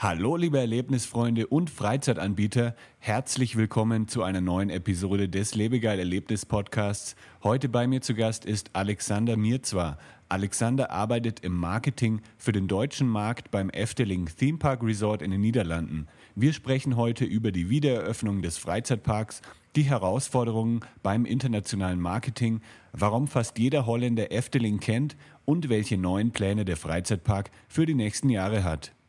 Hallo liebe Erlebnisfreunde und Freizeitanbieter, herzlich willkommen zu einer neuen Episode des Lebegeil Erlebnis Podcasts. Heute bei mir zu Gast ist Alexander Mirzwa. Alexander arbeitet im Marketing für den deutschen Markt beim Efteling Theme Park Resort in den Niederlanden. Wir sprechen heute über die Wiedereröffnung des Freizeitparks, die Herausforderungen beim internationalen Marketing, warum fast jeder Holländer Efteling kennt und welche neuen Pläne der Freizeitpark für die nächsten Jahre hat.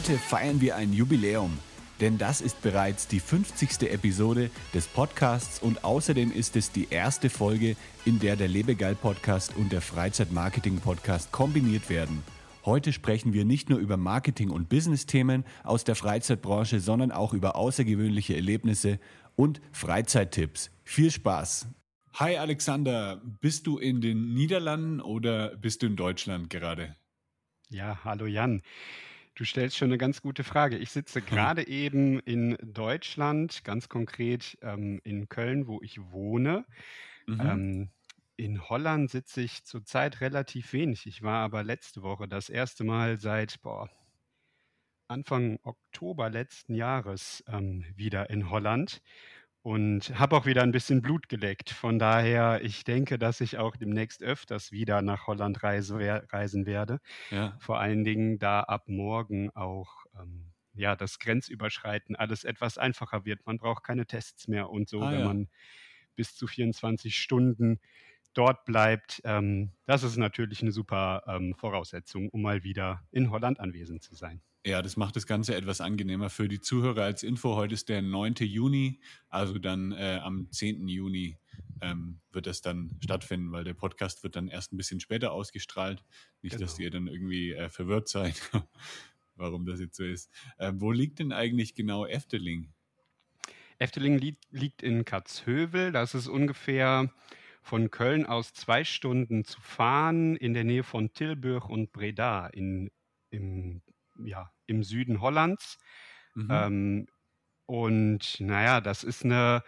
Heute feiern wir ein Jubiläum, denn das ist bereits die 50. Episode des Podcasts und außerdem ist es die erste Folge, in der der Lebegeil Podcast und der Freizeitmarketing Podcast kombiniert werden. Heute sprechen wir nicht nur über Marketing- und Business-Themen aus der Freizeitbranche, sondern auch über außergewöhnliche Erlebnisse und Freizeittipps. Viel Spaß! Hi Alexander, bist du in den Niederlanden oder bist du in Deutschland gerade? Ja, hallo Jan. Du stellst schon eine ganz gute Frage. Ich sitze gerade eben in Deutschland, ganz konkret ähm, in Köln, wo ich wohne. Mhm. Ähm, in Holland sitze ich zurzeit relativ wenig. Ich war aber letzte Woche das erste Mal seit boah, Anfang Oktober letzten Jahres ähm, wieder in Holland und habe auch wieder ein bisschen Blut geleckt. Von daher, ich denke, dass ich auch demnächst öfters wieder nach Holland reise, reisen werde. Ja. Vor allen Dingen, da ab morgen auch ähm, ja, das Grenzüberschreiten alles etwas einfacher wird. Man braucht keine Tests mehr und so, ah, wenn ja. man bis zu 24 Stunden dort bleibt. Ähm, das ist natürlich eine super ähm, Voraussetzung, um mal wieder in Holland anwesend zu sein. Ja, das macht das Ganze etwas angenehmer für die Zuhörer als Info. Heute ist der 9. Juni, also dann äh, am 10. Juni ähm, wird das dann stattfinden, weil der Podcast wird dann erst ein bisschen später ausgestrahlt. Nicht, genau. dass ihr dann irgendwie äh, verwirrt seid, warum das jetzt so ist. Äh, wo liegt denn eigentlich genau Efteling? Efteling li liegt in Katzhövel. Das ist ungefähr von Köln aus zwei Stunden zu fahren in der Nähe von Tilburg und Breda in, im ja, im Süden Hollands. Mhm. Ähm, und naja, das ist eine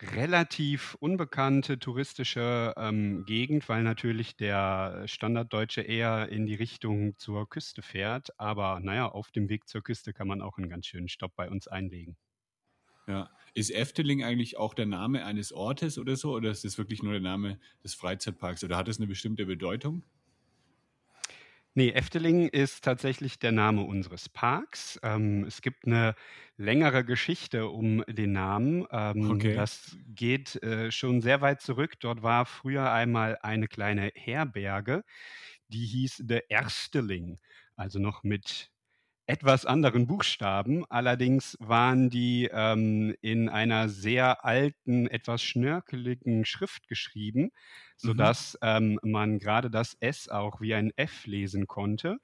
relativ unbekannte touristische ähm, Gegend, weil natürlich der Standarddeutsche eher in die Richtung zur Küste fährt. Aber naja, auf dem Weg zur Küste kann man auch einen ganz schönen Stopp bei uns einlegen. Ja. Ist Efteling eigentlich auch der Name eines Ortes oder so? Oder ist das wirklich nur der Name des Freizeitparks? Oder hat es eine bestimmte Bedeutung? Nee, Efteling ist tatsächlich der Name unseres Parks. Ähm, es gibt eine längere Geschichte um den Namen. Ähm, okay. Das geht äh, schon sehr weit zurück. Dort war früher einmal eine kleine Herberge, die hieß der Ersteling, also noch mit etwas anderen Buchstaben. Allerdings waren die ähm, in einer sehr alten, etwas schnörkeligen Schrift geschrieben, mhm. sodass mhm. ähm, man gerade das S auch wie ein F lesen konnte.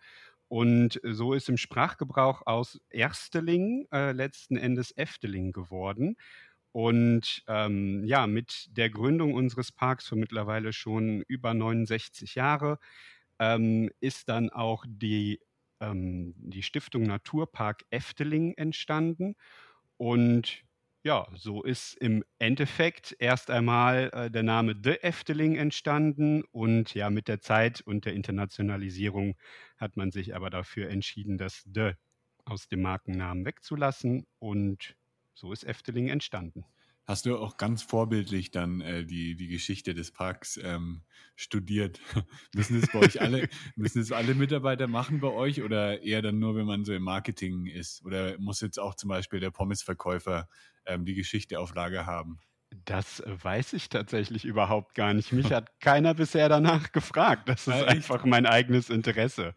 Und so ist im Sprachgebrauch aus Ersteling äh, letzten Endes Efteling geworden. Und ähm, ja, mit der Gründung unseres Parks für mittlerweile schon über 69 Jahre ähm, ist dann auch die ähm, die Stiftung Naturpark Efteling entstanden. Und ja, so ist im Endeffekt erst einmal äh, der Name The Efteling entstanden und ja, mit der Zeit und der Internationalisierung hat man sich aber dafür entschieden, das The aus dem Markennamen wegzulassen und so ist Efteling entstanden. Hast du auch ganz vorbildlich dann äh, die, die Geschichte des Parks ähm, studiert? müssen es bei euch alle, müssen es alle Mitarbeiter machen bei euch oder eher dann nur, wenn man so im Marketing ist? Oder muss jetzt auch zum Beispiel der Pommesverkäufer ähm, die Geschichte auf Lager haben? Das weiß ich tatsächlich überhaupt gar nicht. Mich hat keiner bisher danach gefragt. Das ist ja, einfach mein eigenes Interesse.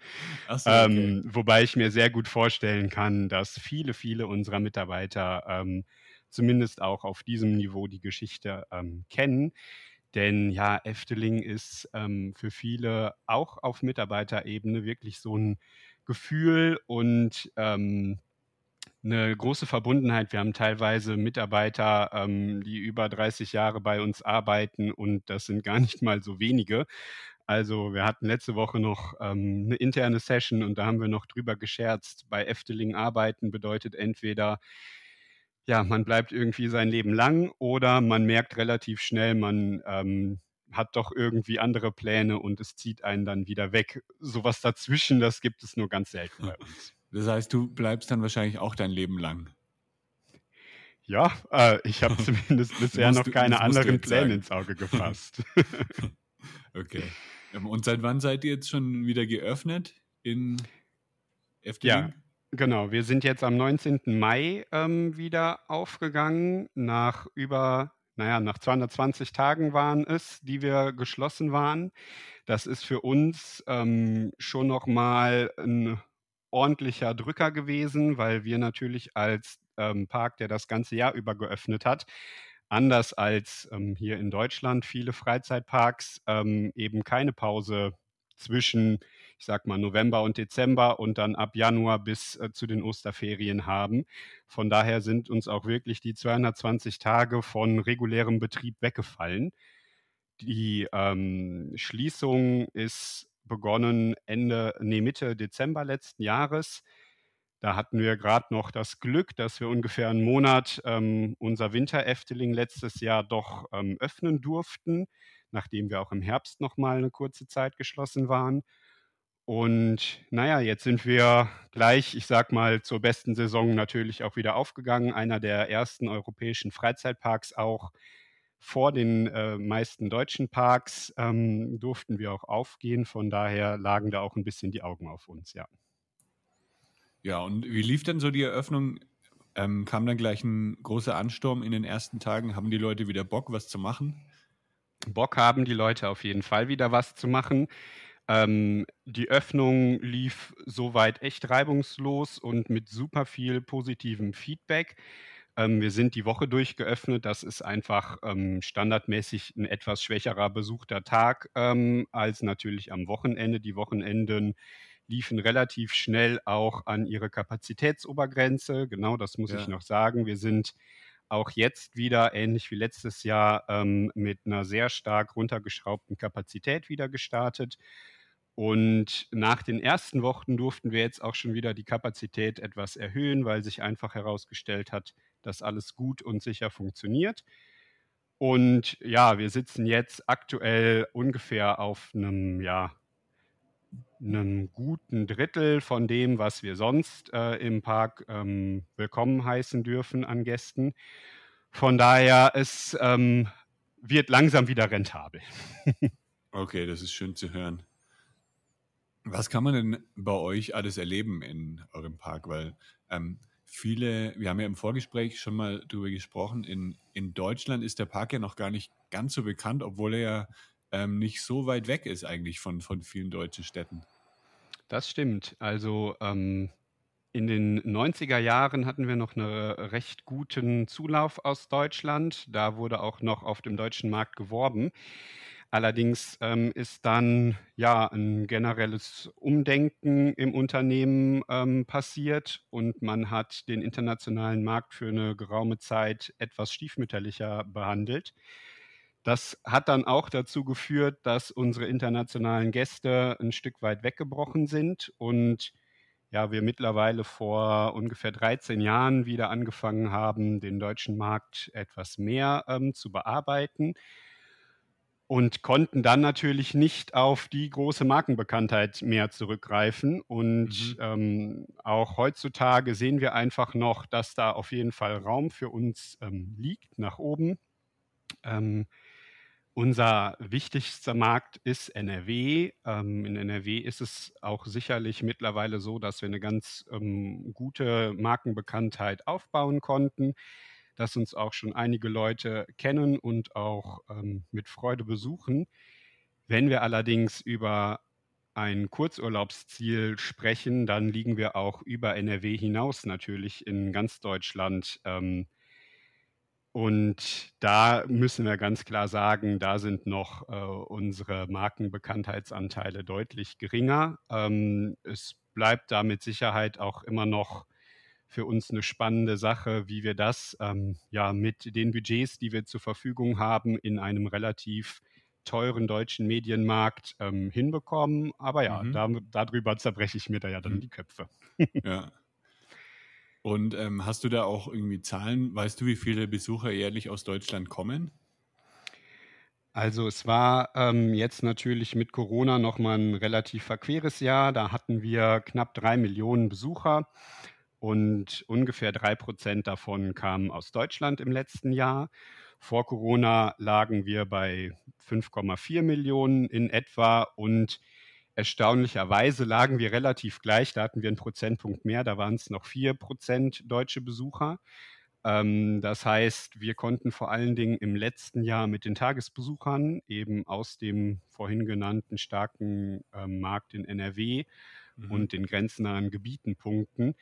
So, okay. ähm, wobei ich mir sehr gut vorstellen kann, dass viele, viele unserer Mitarbeiter ähm, zumindest auch auf diesem Niveau die Geschichte ähm, kennen. Denn ja, Efteling ist ähm, für viele auch auf Mitarbeiterebene wirklich so ein Gefühl und ähm, eine große Verbundenheit. Wir haben teilweise Mitarbeiter, ähm, die über 30 Jahre bei uns arbeiten und das sind gar nicht mal so wenige. Also wir hatten letzte Woche noch ähm, eine interne Session und da haben wir noch drüber gescherzt. Bei Efteling arbeiten bedeutet entweder, ja, man bleibt irgendwie sein Leben lang oder man merkt relativ schnell, man ähm, hat doch irgendwie andere Pläne und es zieht einen dann wieder weg. Sowas dazwischen, das gibt es nur ganz selten bei uns. Das heißt, du bleibst dann wahrscheinlich auch dein Leben lang. Ja, äh, ich habe zumindest bisher noch keine anderen Pläne ins Auge gefasst. okay. Ähm, und seit wann seid ihr jetzt schon wieder geöffnet in Efteling? Ja, genau. Wir sind jetzt am 19. Mai ähm, wieder aufgegangen. Nach über, naja, nach 220 Tagen waren es, die wir geschlossen waren. Das ist für uns ähm, schon nochmal ein ordentlicher Drücker gewesen, weil wir natürlich als ähm, Park, der das ganze Jahr über geöffnet hat, anders als ähm, hier in Deutschland viele Freizeitparks ähm, eben keine Pause zwischen, ich sag mal, November und Dezember und dann ab Januar bis äh, zu den Osterferien haben. Von daher sind uns auch wirklich die 220 Tage von regulärem Betrieb weggefallen. Die ähm, Schließung ist begonnen Ende, nee, Mitte Dezember letzten Jahres. Da hatten wir gerade noch das Glück, dass wir ungefähr einen Monat ähm, unser Winter-Efteling letztes Jahr doch ähm, öffnen durften, nachdem wir auch im Herbst noch mal eine kurze Zeit geschlossen waren. Und naja, jetzt sind wir gleich, ich sag mal, zur besten Saison natürlich auch wieder aufgegangen. Einer der ersten europäischen Freizeitparks auch. Vor den äh, meisten deutschen Parks ähm, durften wir auch aufgehen. Von daher lagen da auch ein bisschen die Augen auf uns, ja. Ja, und wie lief denn so die Eröffnung? Ähm, kam dann gleich ein großer Ansturm in den ersten Tagen? Haben die Leute wieder Bock, was zu machen? Bock haben die Leute auf jeden Fall wieder was zu machen. Ähm, die Öffnung lief soweit echt reibungslos und mit super viel positivem Feedback. Ähm, wir sind die Woche durchgeöffnet. Das ist einfach ähm, standardmäßig ein etwas schwächerer besuchter Tag ähm, als natürlich am Wochenende. Die Wochenenden liefen relativ schnell auch an ihre Kapazitätsobergrenze. Genau, das muss ja. ich noch sagen. Wir sind auch jetzt wieder, ähnlich wie letztes Jahr, ähm, mit einer sehr stark runtergeschraubten Kapazität wieder gestartet. Und nach den ersten Wochen durften wir jetzt auch schon wieder die Kapazität etwas erhöhen, weil sich einfach herausgestellt hat, dass alles gut und sicher funktioniert. Und ja, wir sitzen jetzt aktuell ungefähr auf einem ja, einem guten Drittel von dem, was wir sonst äh, im Park ähm, willkommen heißen dürfen an Gästen. Von daher, es ähm, wird langsam wieder rentabel. okay, das ist schön zu hören. Was kann man denn bei euch alles erleben in eurem Park? Weil ähm, viele, wir haben ja im Vorgespräch schon mal darüber gesprochen, in, in Deutschland ist der Park ja noch gar nicht ganz so bekannt, obwohl er ja ähm, nicht so weit weg ist eigentlich von, von vielen deutschen Städten. Das stimmt. Also ähm, in den 90er Jahren hatten wir noch einen recht guten Zulauf aus Deutschland. Da wurde auch noch auf dem deutschen Markt geworben. Allerdings ähm, ist dann ja ein generelles Umdenken im Unternehmen ähm, passiert und man hat den internationalen Markt für eine geraume Zeit etwas stiefmütterlicher behandelt. Das hat dann auch dazu geführt, dass unsere internationalen Gäste ein Stück weit weggebrochen sind und ja, wir mittlerweile vor ungefähr 13 Jahren wieder angefangen haben, den deutschen Markt etwas mehr ähm, zu bearbeiten und konnten dann natürlich nicht auf die große Markenbekanntheit mehr zurückgreifen. Und mhm. ähm, auch heutzutage sehen wir einfach noch, dass da auf jeden Fall Raum für uns ähm, liegt nach oben. Ähm, unser wichtigster Markt ist NRW. Ähm, in NRW ist es auch sicherlich mittlerweile so, dass wir eine ganz ähm, gute Markenbekanntheit aufbauen konnten, dass uns auch schon einige Leute kennen und auch ähm, mit Freude besuchen. Wenn wir allerdings über ein Kurzurlaubsziel sprechen, dann liegen wir auch über NRW hinaus natürlich in ganz Deutschland ähm, Und da müssen wir ganz klar sagen, da sind noch äh, unsere Markenbekanntheitsanteile deutlich geringer. Ähm, es bleibt da mit Sicherheit auch immer noch für uns eine spannende Sache, wie wir das ähm, ja mit den Budgets, die wir zur Verfügung haben, in einem relativ teuren deutschen Medienmarkt ähm, hinbekommen. Aber ja, mhm. da, darüber zerbreche ich mir da ja dann mhm. die Köpfe. ja. Und ähm, hast du da auch irgendwie Zahlen? Weißt du, wie viele Besucher jährlich aus Deutschland kommen? Also es war ähm, jetzt natürlich mit Corona nochmal ein relativ verqueres Jahr. Da hatten wir knapp drei Millionen Besucher und ungefähr drei Prozent davon kamen aus Deutschland im letzten Jahr. Vor Corona lagen wir bei 5,4 Millionen in etwa und Erstaunlicherweise lagen wir relativ gleich, da hatten wir einen Prozentpunkt mehr, da waren es noch vier Prozent deutsche Besucher. Ähm, das heißt, wir konnten vor allen Dingen im letzten Jahr mit den Tagesbesuchern eben aus dem vorhin genannten starken ähm, Markt in NRW mhm. und den grenznahen Gebieten punkten.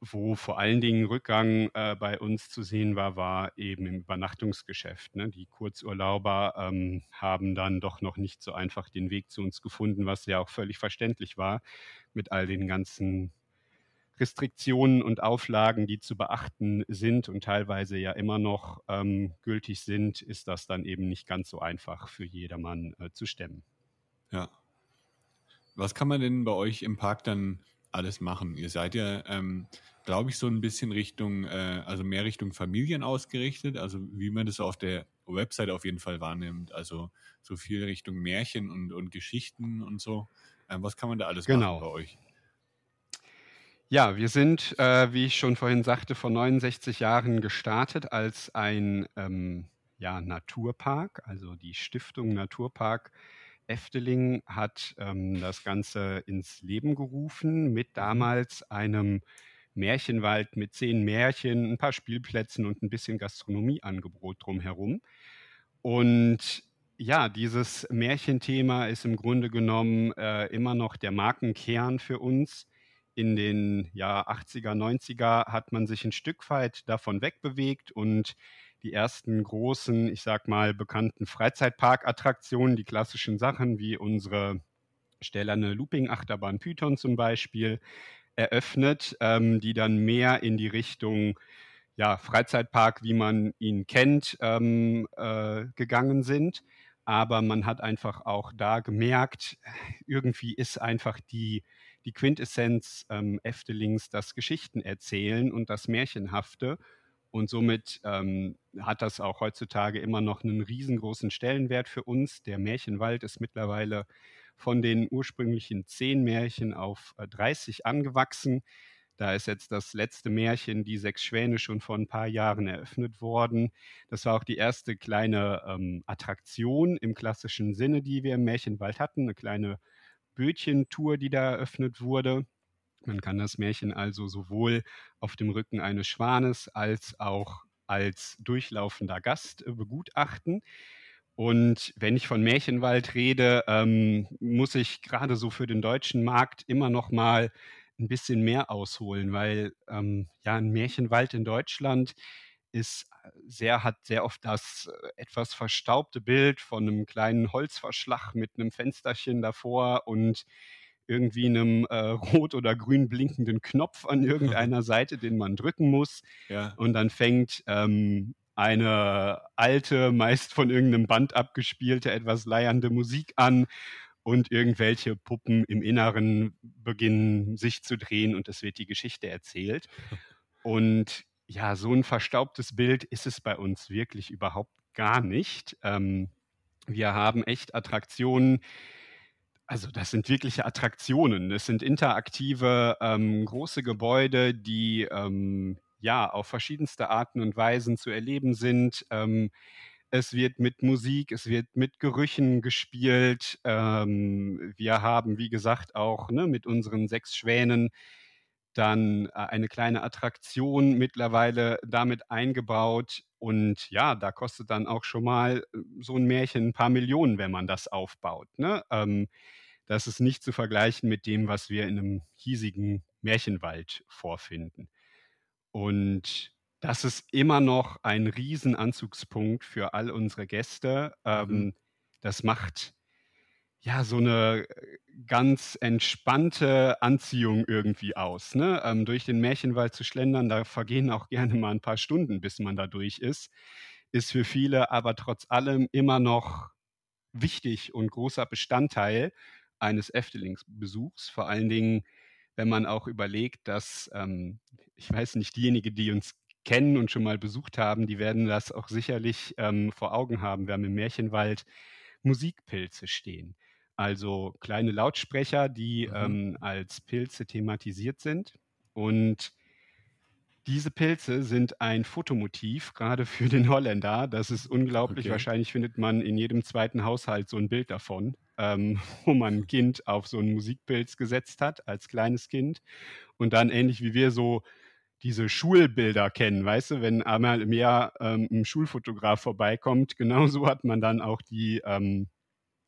Wo vor allen Dingen Rückgang äh, bei uns zu sehen war, war eben im Übernachtungsgeschäft. Ne? Die Kurzurlauber ähm, haben dann doch noch nicht so einfach den Weg zu uns gefunden, was ja auch völlig verständlich war mit all den ganzen Restriktionen und Auflagen, die zu beachten sind und teilweise ja immer noch ähm, gültig sind, ist das dann eben nicht ganz so einfach für jedermann äh, zu stemmen. Ja. Was kann man denn bei euch im Park dann alles machen. Ihr seid ja, ähm, glaube ich, so ein bisschen Richtung, äh, also mehr Richtung Familien ausgerichtet, also wie man das auf der Website auf jeden Fall wahrnimmt. Also so viel Richtung Märchen und, und Geschichten und so. Ähm, was kann man da alles genau. machen bei euch? Ja, wir sind, äh, wie ich schon vorhin sagte, vor 69 Jahren gestartet als ein ähm, ja, Naturpark, also die Stiftung Naturpark Efteling hat ähm, das Ganze ins Leben gerufen mit mhm. damals einem Märchenwald mit zehn Märchen, ein paar Spielplätzen und ein bisschen Gastronomieangebot drumherum. Und ja, dieses Märchenthema ist im Grunde genommen äh, immer noch der Markenkern für uns. In den ja, 80er, 90er hat man sich ein Stück weit davon wegbewegt und die ersten großen, ich sag mal, bekannten Freizeitparkattraktionen, die klassischen Sachen wie unsere stählerne Looping-Achterbahn Python zum Beispiel, eröffnet, ähm, die dann mehr in die Richtung ja, Freizeitpark, wie man ihn kennt, ähm, äh, gegangen sind. Aber man hat einfach auch da gemerkt, irgendwie ist einfach die, die Quintessenz ähm, Eftelings das Geschichten erzählen und das Märchenhafte. Und somit ähm, hat das auch heutzutage immer noch einen riesengroßen Stellenwert für uns. Der Märchenwald ist mittlerweile von den ursprünglichen zehn Märchen auf 30 äh, angewachsen. Da ist jetzt das letzte Märchen, die sechs Schwäne, schon vor ein paar Jahren eröffnet worden. Das war auch die erste kleine ähm, Attraktion im klassischen Sinne, die wir im Märchenwald hatten. Eine kleine Bötchentour, die da eröffnet wurde. Man kann das Märchen also sowohl auf dem Rücken eines Schwanes als auch als durchlaufender Gast äh, begutachten. Und wenn ich von Märchenwald rede, ähm, muss ich gerade so für den deutschen Markt immer noch mal ein bisschen mehr ausholen, weil ähm, ja ein Märchenwald in Deutschland ist äh, sehr hat sehr oft das äh, etwas verstaubte Bild von einem kleinen Holzverschlag mit einem Fensterchen davor und irgendwie einem äh, rot oder grün blinkenden Knopf an irgendeiner Seite, den man drücken muss. Ja. Und dann fängt ähm, eine alte, meist von irgendeinem Band abgespielte, etwas leiernde Musik an und irgendwelche Puppen im Inneren beginnen sich zu drehen und es wird die Geschichte erzählt. Und ja, so ein verstaubtes Bild ist es bei uns wirklich überhaupt gar nicht. Ähm, wir haben echt Attraktionen, also das sind wirkliche Attraktionen. Das sind interaktive ähm, große Gebäude, die ähm, ja auf verschiedenste Arten und Weisen zu erleben sind. Ähm, es wird mit Musik, es wird mit Gerüchen gespielt. Ähm, wir haben, wie gesagt, auch ne, mit unseren sechs Schwänen dann äh, eine kleine Attraktion mittlerweile damit eingebaut. Und ja, da kostet dann auch schon mal äh, so ein Märchen ein paar Millionen, wenn man das aufbaut. Ne? Ähm, das ist nicht zu vergleichen mit dem, was wir in einem hiesigen Märchenwald vorfinden. Und das ist immer noch ein Riesenanzugspunkt für all unsere Gäste. Ähm, mhm. Das macht ja so eine äh, ganz entspannte Anziehung irgendwie aus. Ne? Ähm, durch den Märchenwald zu schlendern, da vergehen auch gerne mal ein paar Stunden, bis man da durch ist, ist für viele aber trotz allem immer noch wichtig und großer Bestandteil eines Eftelings-Besuchs. Vor allen Dingen, wenn man auch überlegt, dass, ähm, ich weiß nicht, diejenigen, die uns kennen und schon mal besucht haben, die werden das auch sicherlich ähm, vor Augen haben. Wir haben im Märchenwald Musikpilze stehen. Also kleine Lautsprecher, die mhm. ähm, als Pilze thematisiert sind. Und diese Pilze sind ein Fotomotiv, gerade für den Holländer. Das ist unglaublich. Okay. Wahrscheinlich findet man in jedem zweiten Haushalt so ein Bild davon, ähm, wo man ein Kind auf so einen Musikpilz gesetzt hat, als kleines Kind. Und dann ähnlich wie wir so diese Schulbilder kennen, weißt du, wenn einmal im Jahr ähm, ein Schulfotograf vorbeikommt, genauso hat man dann auch die, ähm,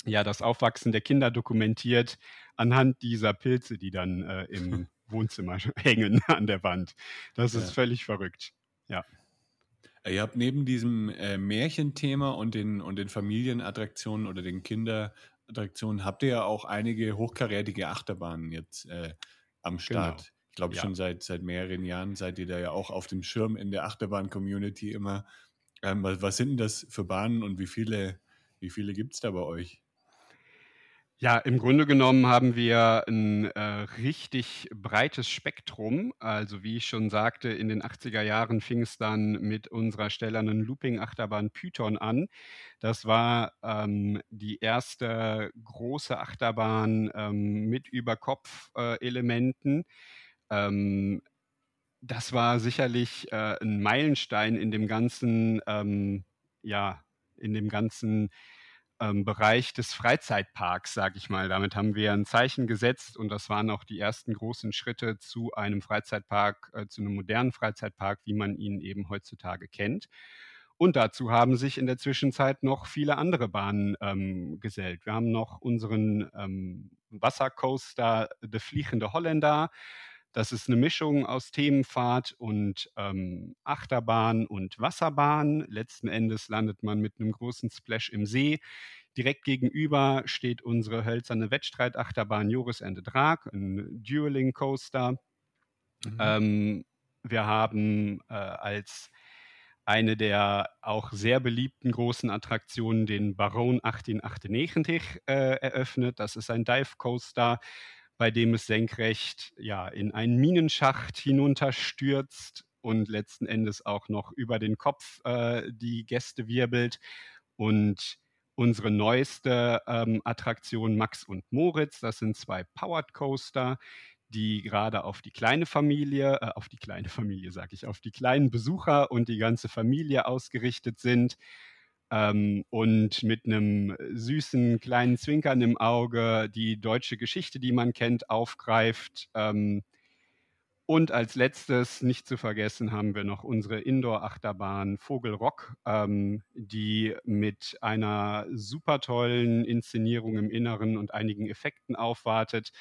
ja, das Aufwachsen der Kinder dokumentiert anhand dieser Pilze, die dann äh, im Wohnzimmer hängen an der Wand. Das ist ja. völlig verrückt. Ja. Ihr habt neben diesem äh, Märchenthema und den, und den Familienattraktionen oder den Kinderattraktionen, habt ihr ja auch einige hochkarätige Achterbahnen jetzt äh, am genau. Start. Genau. Ich glaube, ja. schon seit, seit mehreren Jahren seid ihr da ja auch auf dem Schirm in der Achterbahn-Community immer. Ähm, was, was, sind denn das für Bahnen und wie viele, wie viele gibt es da bei euch? Ja, im Grunde genommen haben wir ein äh, richtig breites Spektrum. Also wie ich schon sagte, in den 80er Jahren fing es dann mit unserer stellernen Looping-Achterbahn Python an. Das war ähm, die erste große Achterbahn ähm, mit Überkopf-Elementen. Äh, ähm, das war sicherlich äh, ein Meilenstein in dem ganzen, ähm, ja, in dem ganzen ähm, Bereich des Freizeitparks, sage ich mal. Damit haben wir ein Zeichen gesetzt und das waren auch die ersten großen Schritte zu einem Freizeitpark, äh, zu einem modernen Freizeitpark, wie man ihn eben heutzutage kennt. Und dazu haben sich in der Zwischenzeit noch viele andere Bahnen ähm, gesellt. Wir haben noch unseren ähm, Wassercoaster The Fliegende Holländer. Das ist eine Mischung aus Themenfahrt und ähm, Achterbahn und Wasserbahn. Letzten Endes landet man mit einem großen Splash im See. Direkt gegenüber steht unsere hölzerne Wettstreitachterbahn Joris and the Drag, ein Dueling Coaster. Mhm. Ähm, wir haben äh, als eine der auch sehr beliebten großen Attraktionen den Baron 1898 äh, eröffnet. Das ist ein Dive Coaster bei dem es senkrecht ja, in einen Minenschacht hinunterstürzt und letzten Endes auch noch über den Kopf äh, die Gäste wirbelt. Und unsere neueste ähm, Attraktion Max und Moritz, das sind zwei Powered Coaster, die gerade auf die kleine Familie, äh, auf die kleine Familie sage ich, auf die kleinen Besucher und die ganze Familie ausgerichtet sind ähm, und mit einem süßen kleinen Zwinkern im Auge die deutsche Geschichte, die man kennt, aufgreift. Ähm, und als letztes, nicht zu vergessen, haben wir noch unsere Indoor-Achterbahn Vogelrock, ähm, die mit einer super tollen Inszenierung im Inneren und einigen Effekten aufwartet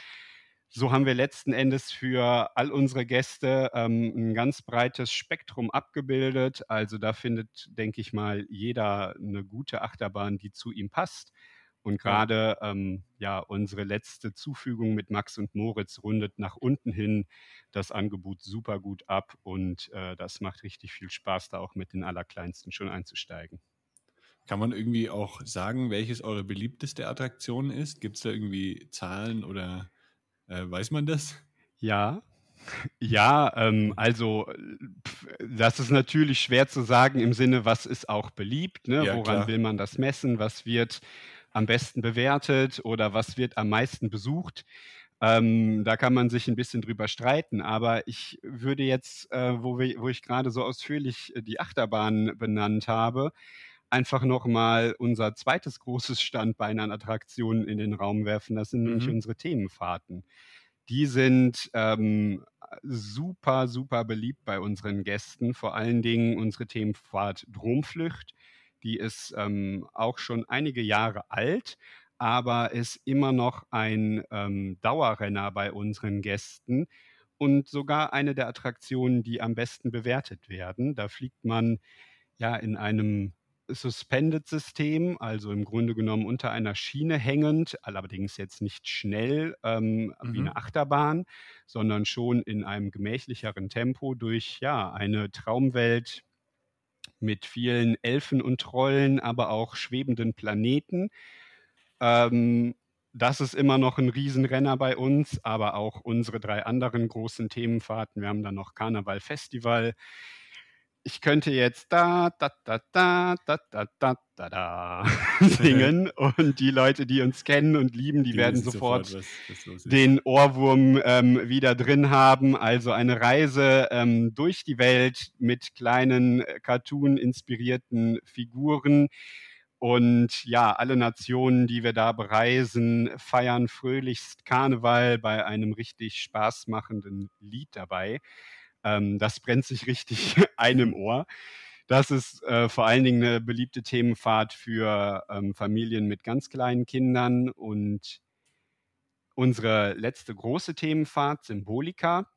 so haben wir letzten Endes für all unsere Gäste ähm, ein ganz breites Spektrum abgebildet. Also da findet, denke ich mal, jeder eine gute Achterbahn, die zu ihm passt. Und gerade ähm, ja, unsere letzte Zufügung mit Max und Moritz rundet nach unten hin das Angebot super gut ab und äh, das macht richtig viel Spaß, da auch mit den Allerkleinsten schon einzusteigen. Kann man irgendwie auch sagen, welches eure beliebteste Attraktion ist? Gibt es da irgendwie Zahlen oder äh, weiß man das? Ja, ja, ähm, also das ist natürlich schwer zu sagen im Sinne, was ist auch beliebt, ne? ja, woran klar. will man das messen, was wird am besten bewertet oder was wird am meisten besucht. Ähm, da kann man sich ein bisschen drüber streiten, aber ich würde jetzt, äh, wo, wir, wo ich gerade so ausführlich äh, die Achterbahn benannt habe, einfach nochmal unser zweites großes Standbein an Attraktionen in den Raum werfen. Das sind mhm. nämlich unsere Themenfahrten. Die sind ähm, super, super beliebt bei unseren Gästen. Vor allen Dingen unsere Themenfahrt Dromflücht. Die ist ähm, auch schon einige Jahre alt, aber ist immer noch ein ähm, Dauerrenner bei unseren Gästen. und sogar eine der Attraktionen, die am besten bewertet werden. Da fliegt man ja in einem Suspended-System, also im Grunde genommen unter einer Schiene hängend, allerdings jetzt nicht schnell ähm, mhm. wie eine Achterbahn, sondern schon in einem gemächlicheren Tempo durch ja eine Traumwelt mit vielen Elfen und Trollen, aber auch schwebenden Planeten. Ähm, das ist immer noch ein Riesenrenner bei uns, aber auch unsere drei anderen großen Themenfahrten. Wir haben dann noch Karneval Festival, ich könnte jetzt da, da, da, da, da, da, da, da, da singen und die Leute, die uns kennen und lieben, die, die werden sofort, sofort was, was den Ohrwurm ähm, wieder drin haben. Also eine Reise ähm, durch die Welt mit kleinen äh, Cartoon-inspirierten Figuren. Und ja, alle Nationen, die wir da bereisen, feiern fröhlichst Karneval bei einem richtig spaßmachenden Lied dabei. Ähm, das brennt sich richtig ein im Ohr. Das ist äh, vor allen Dingen eine beliebte Themenfahrt für ähm, Familien mit ganz kleinen Kindern. Und unsere letzte große Themenfahrt, Symbolika,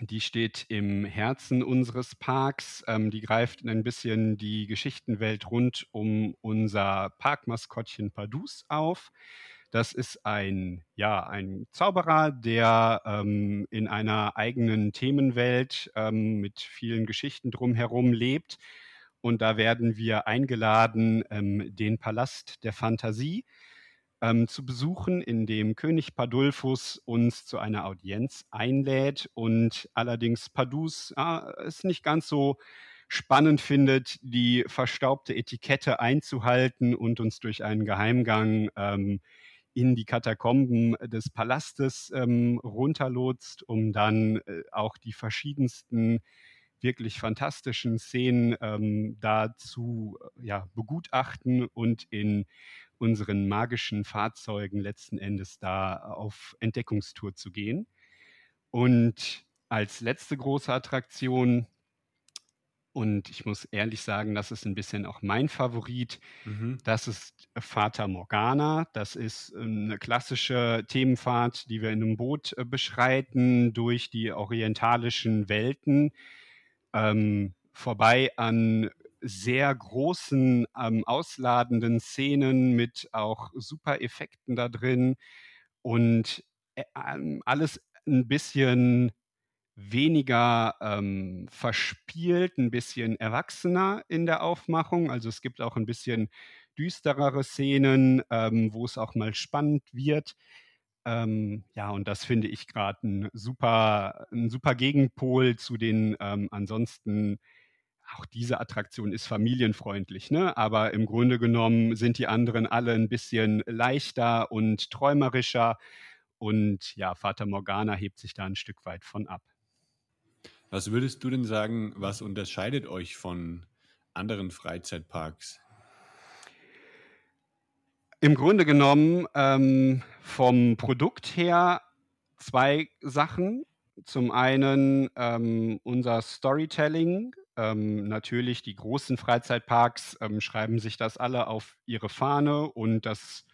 die steht im Herzen unseres Parks. Ähm, die greift ein bisschen die Geschichtenwelt rund um unser Parkmaskottchen Padus auf. Das ist ein, ja, ein Zauberer, der ähm, in einer eigenen Themenwelt ähm, mit vielen Geschichten drumherum lebt. Und da werden wir eingeladen, ähm, den Palast der Fantasie ähm, zu besuchen, in dem König Padulfus uns zu einer Audienz einlädt und allerdings Padus äh, es nicht ganz so spannend findet, die verstaubte Etikette einzuhalten und uns durch einen Geheimgang ähm, in die Katakomben des Palastes ähm, runterlotst, um dann äh, auch die verschiedensten wirklich fantastischen Szenen ähm, da zu äh, ja, begutachten und in unseren magischen Fahrzeugen letzten Endes da auf Entdeckungstour zu gehen. Und als letzte große Attraktion und ich muss ehrlich sagen, das ist ein bisschen auch mein Favorit. Mhm. Das ist Fata Morgana. Das ist eine klassische Themenfahrt, die wir in einem Boot äh, beschreiten durch die orientalischen Welten, ähm, vorbei an sehr großen, ähm, ausladenden Szenen mit auch super Effekten da drin und äh, alles ein bisschen weniger ähm, verspielt, ein bisschen erwachsener in der Aufmachung. Also es gibt auch ein bisschen düsterere Szenen, ähm, wo es auch mal spannend wird. Ähm, ja, und das finde ich gerade ein super, ein super Gegenpol zu den ähm, ansonsten auch diese Attraktion ist familienfreundlich, ne? aber im Grunde genommen sind die anderen alle ein bisschen leichter und träumerischer. Und ja, Vater Morgana hebt sich da ein Stück weit von ab. Was würdest du denn sagen, was unterscheidet euch von anderen Freizeitparks? Im Grunde genommen ähm, vom Produkt her zwei Sachen. Zum einen ähm, unser Storytelling. Ähm, natürlich, die großen Freizeitparks ähm, schreiben sich das alle auf ihre Fahne und das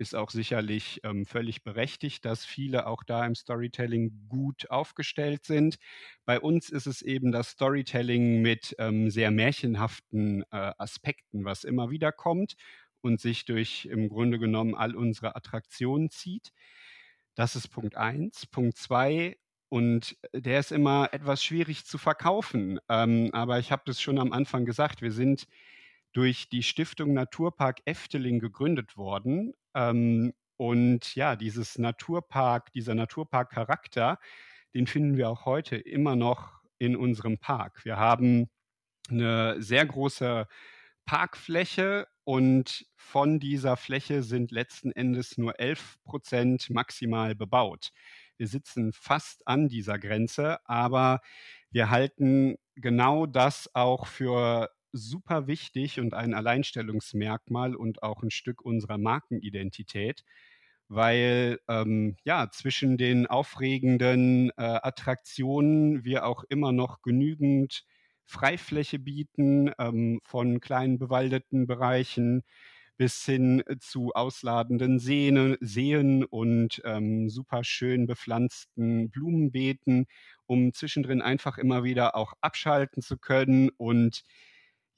ist auch sicherlich ähm, völlig berechtigt, dass viele auch da im Storytelling gut aufgestellt sind. Bei uns ist es eben das Storytelling mit ähm, sehr märchenhaften äh, Aspekten, was immer wieder kommt und sich durch im Grunde genommen all unsere Attraktionen zieht. Das ist Punkt eins. Punkt zwei, und der ist immer etwas schwierig zu verkaufen. Ähm, aber ich habe das schon am Anfang gesagt, wir sind durch die Stiftung Naturpark Efteling gegründet worden. Ähm, und ja, dieses Naturpark, dieser Naturpark-Charakter, den finden wir auch heute immer noch in unserem Park. Wir haben eine sehr große Parkfläche und von dieser Fläche sind letzten Endes nur 11 Prozent maximal bebaut. Wir sitzen fast an dieser Grenze, aber wir halten genau das auch für super wichtig und ein Alleinstellungsmerkmal und auch ein Stück unserer Markenidentität, weil ähm, ja zwischen den aufregenden äh, Attraktionen wir auch immer noch genügend Freifläche bieten ähm, von kleinen bewaldeten Bereichen bis hin zu ausladenden Seen, Seen und ähm, super schön bepflanzten Blumenbeeten, um zwischendrin einfach immer wieder auch abschalten zu können und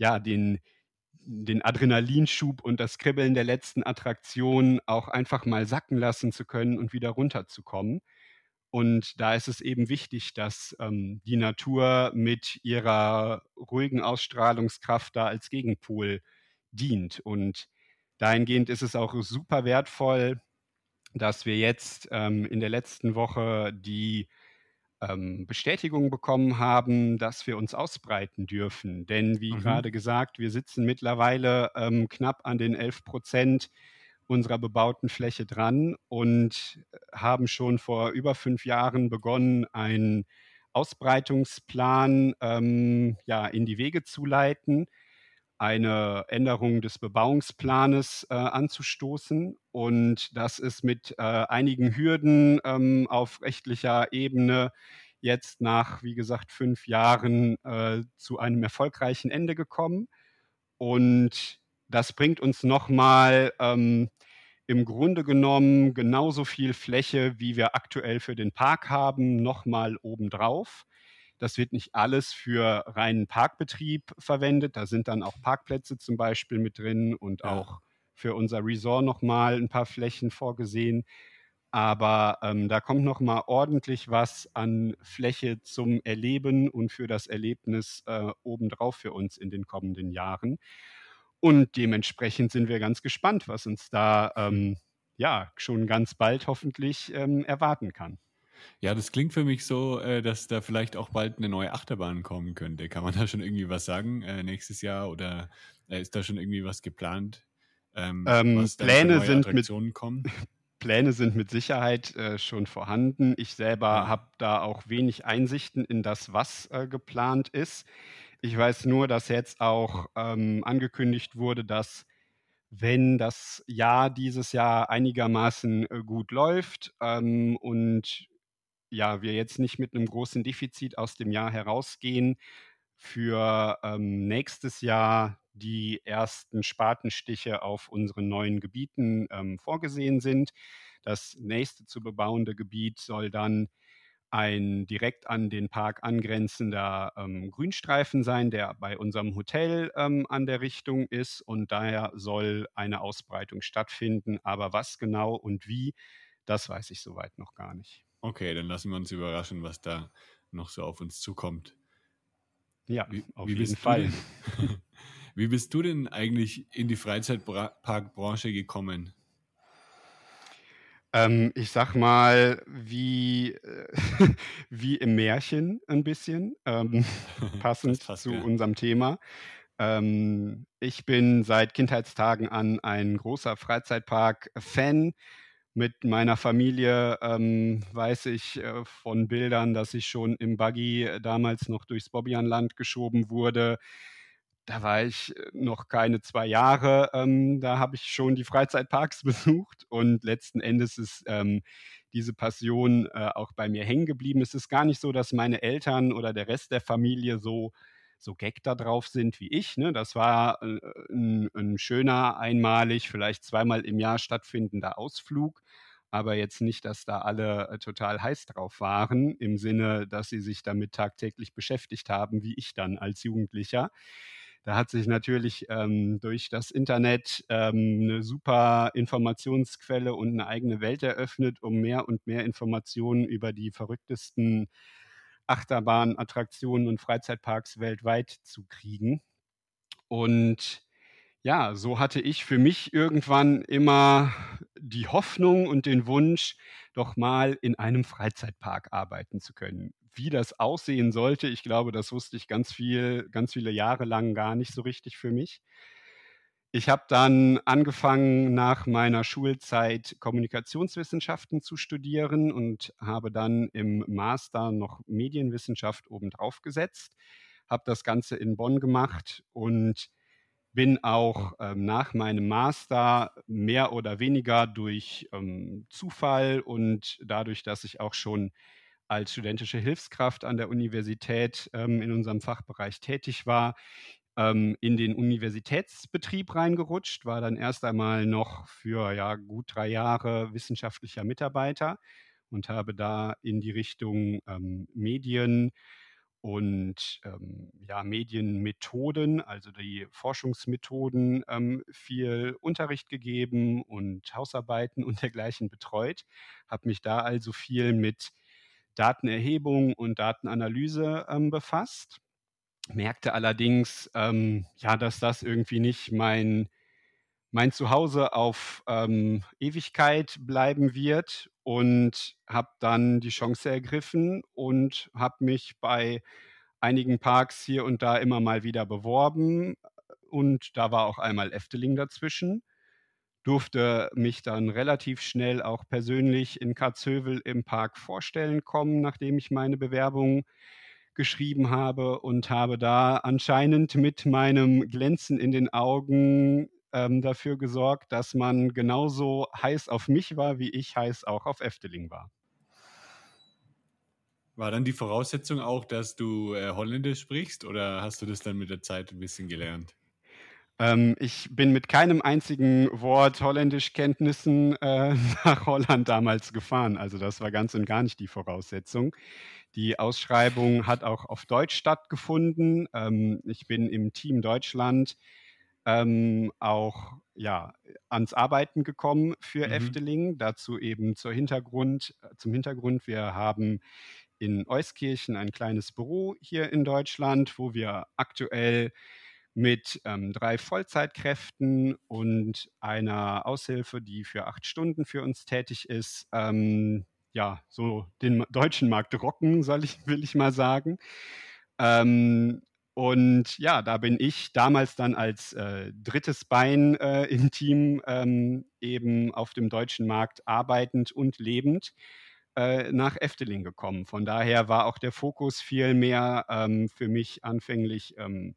ja, den, den Adrenalinschub und das Kribbeln der letzten Attraktion auch einfach mal sacken lassen zu können und wieder runterzukommen. Und da ist es eben wichtig, dass ähm, die Natur mit ihrer ruhigen Ausstrahlungskraft da als Gegenpol dient. Und dahingehend ist es auch super wertvoll, dass wir jetzt ähm, in der letzten Woche die ähm, Bestätigung bekommen haben, dass wir uns ausbreiten dürfen. Denn wie mhm. gerade gesagt, wir sitzen mittlerweile ähm, knapp an den 11 Prozent unserer bebauten Fläche dran und haben schon vor über fünf Jahren begonnen, einen Ausbreitungsplan ähm, ja, in die Wege zu leiten, eine Änderung des Bebauungsplanes äh, anzustoßen. Und das ist mit äh, einigen Hürden ähm, auf rechtlicher Ebene jetzt nach, wie gesagt, fünf Jahren äh, zu einem erfolgreichen Ende gekommen. Und das bringt uns nochmal ähm, im Grunde genommen genauso viel Fläche, wie wir aktuell für den Park haben, nochmal obendrauf. Das wird nicht alles für reinen Parkbetrieb verwendet. Da sind dann auch Parkplätze zum Beispiel mit drin und ja. auch für unser Resort nochmal ein paar Flächen vorgesehen. Aber ähm, da kommt nochmal ordentlich was an Fläche zum Erleben und für das Erlebnis äh, obendrauf für uns in den kommenden Jahren. Und dementsprechend sind wir ganz gespannt, was uns da ähm, ja schon ganz bald hoffentlich ähm, erwarten kann. Ja, das klingt für mich so, äh, dass da vielleicht auch bald eine neue Achterbahn kommen könnte. Kann man da schon irgendwie was sagen äh, nächstes Jahr oder äh, ist da schon irgendwie was geplant? Ähm, ähm was Pläne sind mit kommen? Pläne sind mit Sicherheit äh, schon vorhanden. Ich selber ja. habe da auch wenig Einsichten in das, was äh, geplant ist. Ich weiß nur, dass jetzt auch ähm, angekündigt wurde, dass wenn das Jahr dieses Jahr einigermaßen äh, gut läuft ähm, und ja, wir jetzt nicht mit einem großen Defizit aus dem Jahr herausgehen, für ähm, nächstes Jahr die ersten Spatenstiche auf unseren neuen Gebieten ähm, vorgesehen sind. Das nächste zu bebauende Gebiet soll dann ein direkt an den Park angrenzender ähm, Grünstreifen sein, der bei unserem Hotel ähm, an der Richtung ist und daher soll eine Ausbreitung stattfinden. Aber was genau und wie, das weiß ich soweit noch gar nicht. Okay, dann lassen wir uns überraschen, was da noch so auf uns zukommt. Ja, wie, auf wie jeden Fall. wie bist du denn eigentlich in die Freizeitparkbranche gekommen? Ähm, ich sag mal, wie, äh, wie im Märchen ein bisschen, ähm, passend zu ja. unserem Thema. Ähm, ich bin seit Kindheitstagen an ein großer Freizeitpark-Fan. Mit meiner Familie ähm, weiß ich äh, von Bildern, dass ich schon im Buggy damals noch durchs Bobbianland geschoben wurde da war ich äh, noch keine zwei Jahre. Ähm, da habe ich schon die Freizeitparks besucht und letzten Endes ist ähm, diese Passion äh, auch bei mir hängen geblieben. Es ist gar nicht so, dass meine Eltern oder der Rest der Familie so so Gag da drauf sind wie ich. Ne? Das war äh, ein, ein schöner, einmalig, vielleicht zweimal im Jahr stattfindender Ausflug aber jetzt nicht, dass da alle äh, total heiß drauf waren, im Sinne, dass sie sich damit tagtäglich beschäftigt haben, wie ich dann als Jugendlicher. Da hat sich natürlich ähm, durch das Internet ähm, eine super Informationsquelle und eine eigene Welt eröffnet, um mehr und mehr Informationen über die verrücktesten Achterbahnen, Attraktionen und Freizeitparks weltweit zu kriegen. Und ja, so hatte ich für mich irgendwann immer die Hoffnung und den Wunsch, doch mal in einem Freizeitpark arbeiten zu können wie das aussehen sollte, ich glaube, das wusste ich ganz viel, ganz viele Jahre lang gar nicht so richtig für mich. Ich habe dann angefangen, nach meiner Schulzeit Kommunikationswissenschaften zu studieren und habe dann im Master noch Medienwissenschaft obendrauf gesetzt, habe das Ganze in Bonn gemacht und bin auch ähm, nach meinem Master mehr oder weniger durch ähm, Zufall und dadurch, dass ich auch schon als studentische Hilfskraft an der Universität ähm, in unserem Fachbereich tätig war, ähm, in den Universitätsbetrieb reingerutscht, war dann erst einmal noch für ja, gut drei Jahre wissenschaftlicher Mitarbeiter und habe da in die Richtung ähm, Medien und ähm, ja, Medienmethoden, also die Forschungsmethoden, ähm, viel Unterricht gegeben und Hausarbeiten und dergleichen betreut. Habe mich da also viel mit Datenerhebung und Datenanalyse ähm, befasst merkte allerdings, ähm, ja, dass das irgendwie nicht mein, mein Zuhause auf ähm, Ewigkeit bleiben wird und habe dann die Chance ergriffen und habe mich bei einigen Parks hier und da immer mal wieder beworben. Und da war auch einmal Efteling dazwischen. Durfte mich dann relativ schnell auch persönlich in Katzhövel im Park vorstellen kommen, nachdem ich meine Bewerbung geschrieben habe und habe da anscheinend mit meinem Glänzen in den Augen ähm, dafür gesorgt, dass man genauso heiß auf mich war, wie ich heiß auch auf Efteling war. War dann die Voraussetzung auch, dass du äh, Holländisch sprichst oder hast du das dann mit der Zeit ein bisschen gelernt? Ähm, ich bin mit keinem einzigen Wort Holländischkenntnissen äh, nach Holland damals gefahren. Also das war ganz und gar nicht die Voraussetzung. Die Ausschreibung hat auch auf Deutsch stattgefunden. Ähm, ich bin im Team Deutschland ähm, auch ja, ans Arbeiten gekommen für mhm. Efteling. Dazu eben zur Hintergrund, äh, zum Hintergrund, wir haben in Euskirchen ein kleines Büro hier in Deutschland, wo wir aktuell mit ähm, drei Vollzeitkräften und einer Aushilfe, die für acht Stunden für uns tätig ist, ähm, ja, so den deutschen Markt rocken, soll ich, will ich mal sagen. Ähm, und ja, da bin ich damals dann als äh, drittes Bein äh, im Team ähm, eben auf dem deutschen Markt arbeitend und lebend äh, nach Efteling gekommen. Von daher war auch der Fokus viel mehr ähm, für mich anfänglich ähm,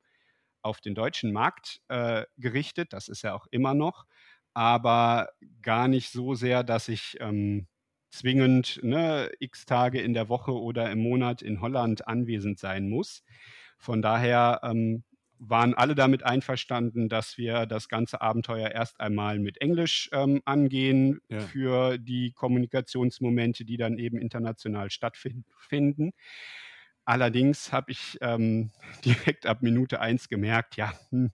auf den deutschen Markt äh, gerichtet. Das ist ja auch immer noch, aber gar nicht so sehr, dass ich ähm, zwingend ne, x Tage in der Woche oder im Monat in Holland anwesend sein muss. Von daher ähm, waren alle damit einverstanden, dass wir das ganze Abenteuer erst einmal mit Englisch ähm, angehen ja. für die Kommunikationsmomente, die dann eben international stattfinden. Allerdings habe ich ähm, direkt ab Minute 1 gemerkt, ja, hm,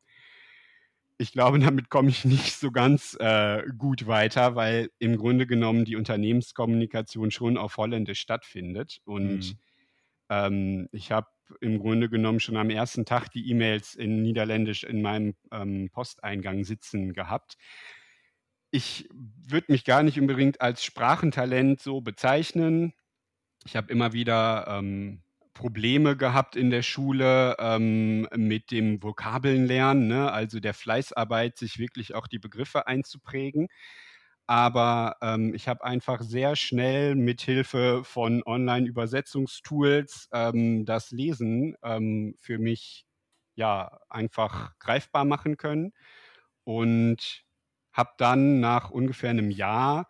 ich glaube, damit komme ich nicht so ganz äh, gut weiter, weil im Grunde genommen die Unternehmenskommunikation schon auf Holländisch stattfindet. Und mhm. ähm, ich habe im Grunde genommen schon am ersten Tag die E-Mails in Niederländisch in meinem ähm, Posteingang sitzen gehabt. Ich würde mich gar nicht unbedingt als Sprachentalent so bezeichnen. Ich habe immer wieder ähm, Probleme gehabt in der Schule ähm, mit dem Vokabelnlernen, ne? also der Fleißarbeit, sich wirklich auch die Begriffe einzuprägen. Aber ähm, ich habe einfach sehr schnell mit Hilfe von Online-Übersetzungstools ähm, das Lesen ähm, für mich ja einfach greifbar machen können und habe dann nach ungefähr einem Jahr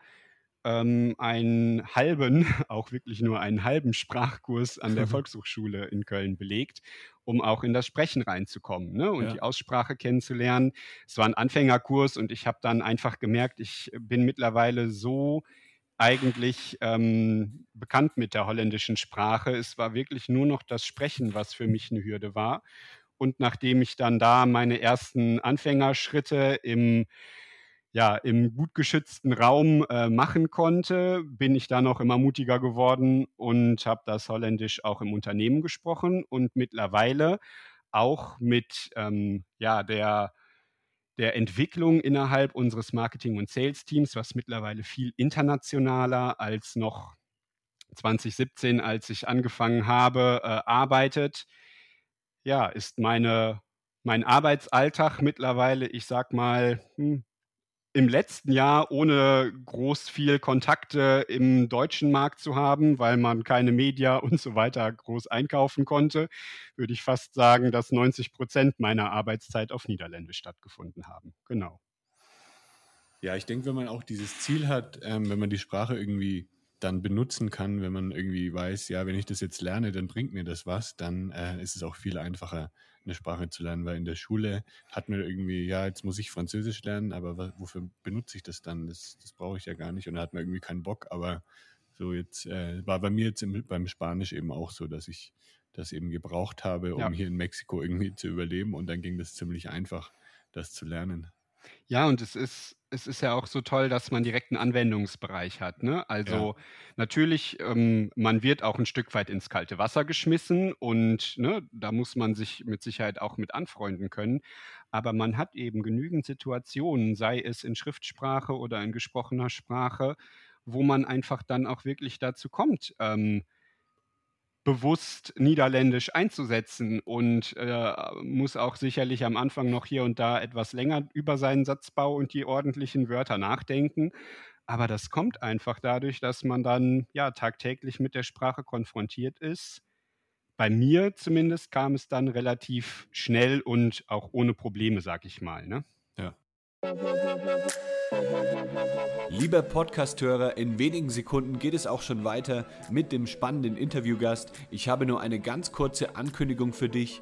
ähm, einen halben, auch wirklich nur einen halben Sprachkurs an der Volkshochschule in Köln belegt, um auch in das Sprechen reinzukommen ne? und ja. die Aussprache kennenzulernen. Es war ein Anfängerkurs und ich habe dann einfach gemerkt, ich bin mittlerweile so eigentlich ähm, bekannt mit der holländischen Sprache. Es war wirklich nur noch das Sprechen, was für mich eine Hürde war. Und nachdem ich dann da meine ersten Anfängerschritte im ja, im gut geschützten Raum äh, machen konnte, bin ich da noch immer mutiger geworden und habe das Holländisch auch im Unternehmen gesprochen und mittlerweile auch mit ähm, ja, der, der Entwicklung innerhalb unseres Marketing- und Sales-Teams, was mittlerweile viel internationaler als noch 2017, als ich angefangen habe, äh, arbeitet. Ja, ist meine, mein Arbeitsalltag mittlerweile, ich sag mal, hm, im letzten Jahr ohne groß viel Kontakte im deutschen Markt zu haben, weil man keine Media und so weiter groß einkaufen konnte, würde ich fast sagen, dass 90 Prozent meiner Arbeitszeit auf Niederländisch stattgefunden haben. Genau. Ja, ich denke, wenn man auch dieses Ziel hat, ähm, wenn man die Sprache irgendwie dann benutzen kann, wenn man irgendwie weiß, ja, wenn ich das jetzt lerne, dann bringt mir das was, dann äh, ist es auch viel einfacher, eine Sprache zu lernen, weil in der Schule hat man irgendwie, ja, jetzt muss ich Französisch lernen, aber wofür benutze ich das dann? Das, das brauche ich ja gar nicht und da hat man irgendwie keinen Bock. Aber so jetzt äh, war bei mir jetzt im, beim Spanisch eben auch so, dass ich das eben gebraucht habe, um ja. hier in Mexiko irgendwie zu überleben und dann ging das ziemlich einfach, das zu lernen. Ja, und es ist, es ist ja auch so toll, dass man direkt einen Anwendungsbereich hat. Ne? Also ja. natürlich, ähm, man wird auch ein Stück weit ins kalte Wasser geschmissen und ne, da muss man sich mit Sicherheit auch mit anfreunden können. Aber man hat eben genügend Situationen, sei es in Schriftsprache oder in gesprochener Sprache, wo man einfach dann auch wirklich dazu kommt, ähm, bewusst Niederländisch einzusetzen und äh, muss auch sicherlich am Anfang noch hier und da etwas länger über seinen Satzbau und die ordentlichen Wörter nachdenken. Aber das kommt einfach dadurch, dass man dann ja tagtäglich mit der Sprache konfrontiert ist. Bei mir zumindest kam es dann relativ schnell und auch ohne Probleme, sag ich mal. Ne? Ja. Lieber Podcasthörer, in wenigen Sekunden geht es auch schon weiter mit dem spannenden Interviewgast. Ich habe nur eine ganz kurze Ankündigung für dich.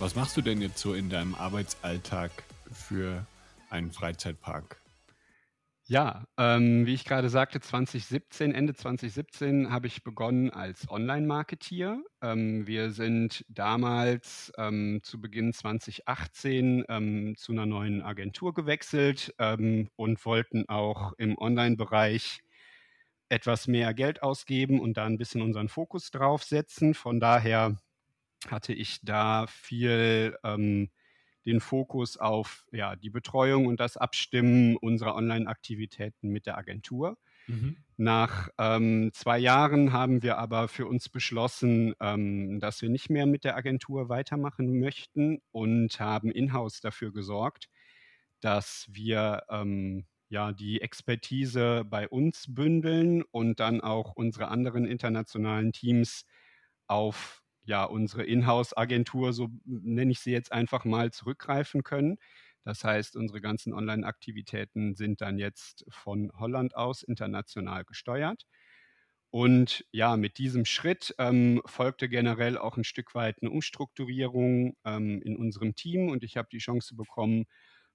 Was machst du denn jetzt so in deinem Arbeitsalltag für einen Freizeitpark? Ja, ähm, wie ich gerade sagte, 2017, Ende 2017 habe ich begonnen als Online-Marketier. Ähm, wir sind damals ähm, zu Beginn 2018 ähm, zu einer neuen Agentur gewechselt ähm, und wollten auch im Online-Bereich etwas mehr Geld ausgeben und da ein bisschen unseren Fokus drauf setzen. Von daher hatte ich da viel ähm, den Fokus auf ja, die Betreuung und das Abstimmen unserer Online-Aktivitäten mit der Agentur. Mhm. Nach ähm, zwei Jahren haben wir aber für uns beschlossen, ähm, dass wir nicht mehr mit der Agentur weitermachen möchten und haben in-house dafür gesorgt, dass wir ähm, ja die Expertise bei uns bündeln und dann auch unsere anderen internationalen Teams auf ja, unsere Inhouse-Agentur, so nenne ich sie jetzt einfach mal, zurückgreifen können. Das heißt, unsere ganzen Online-Aktivitäten sind dann jetzt von Holland aus international gesteuert. Und ja, mit diesem Schritt ähm, folgte generell auch ein Stück weit eine Umstrukturierung ähm, in unserem Team und ich habe die Chance bekommen,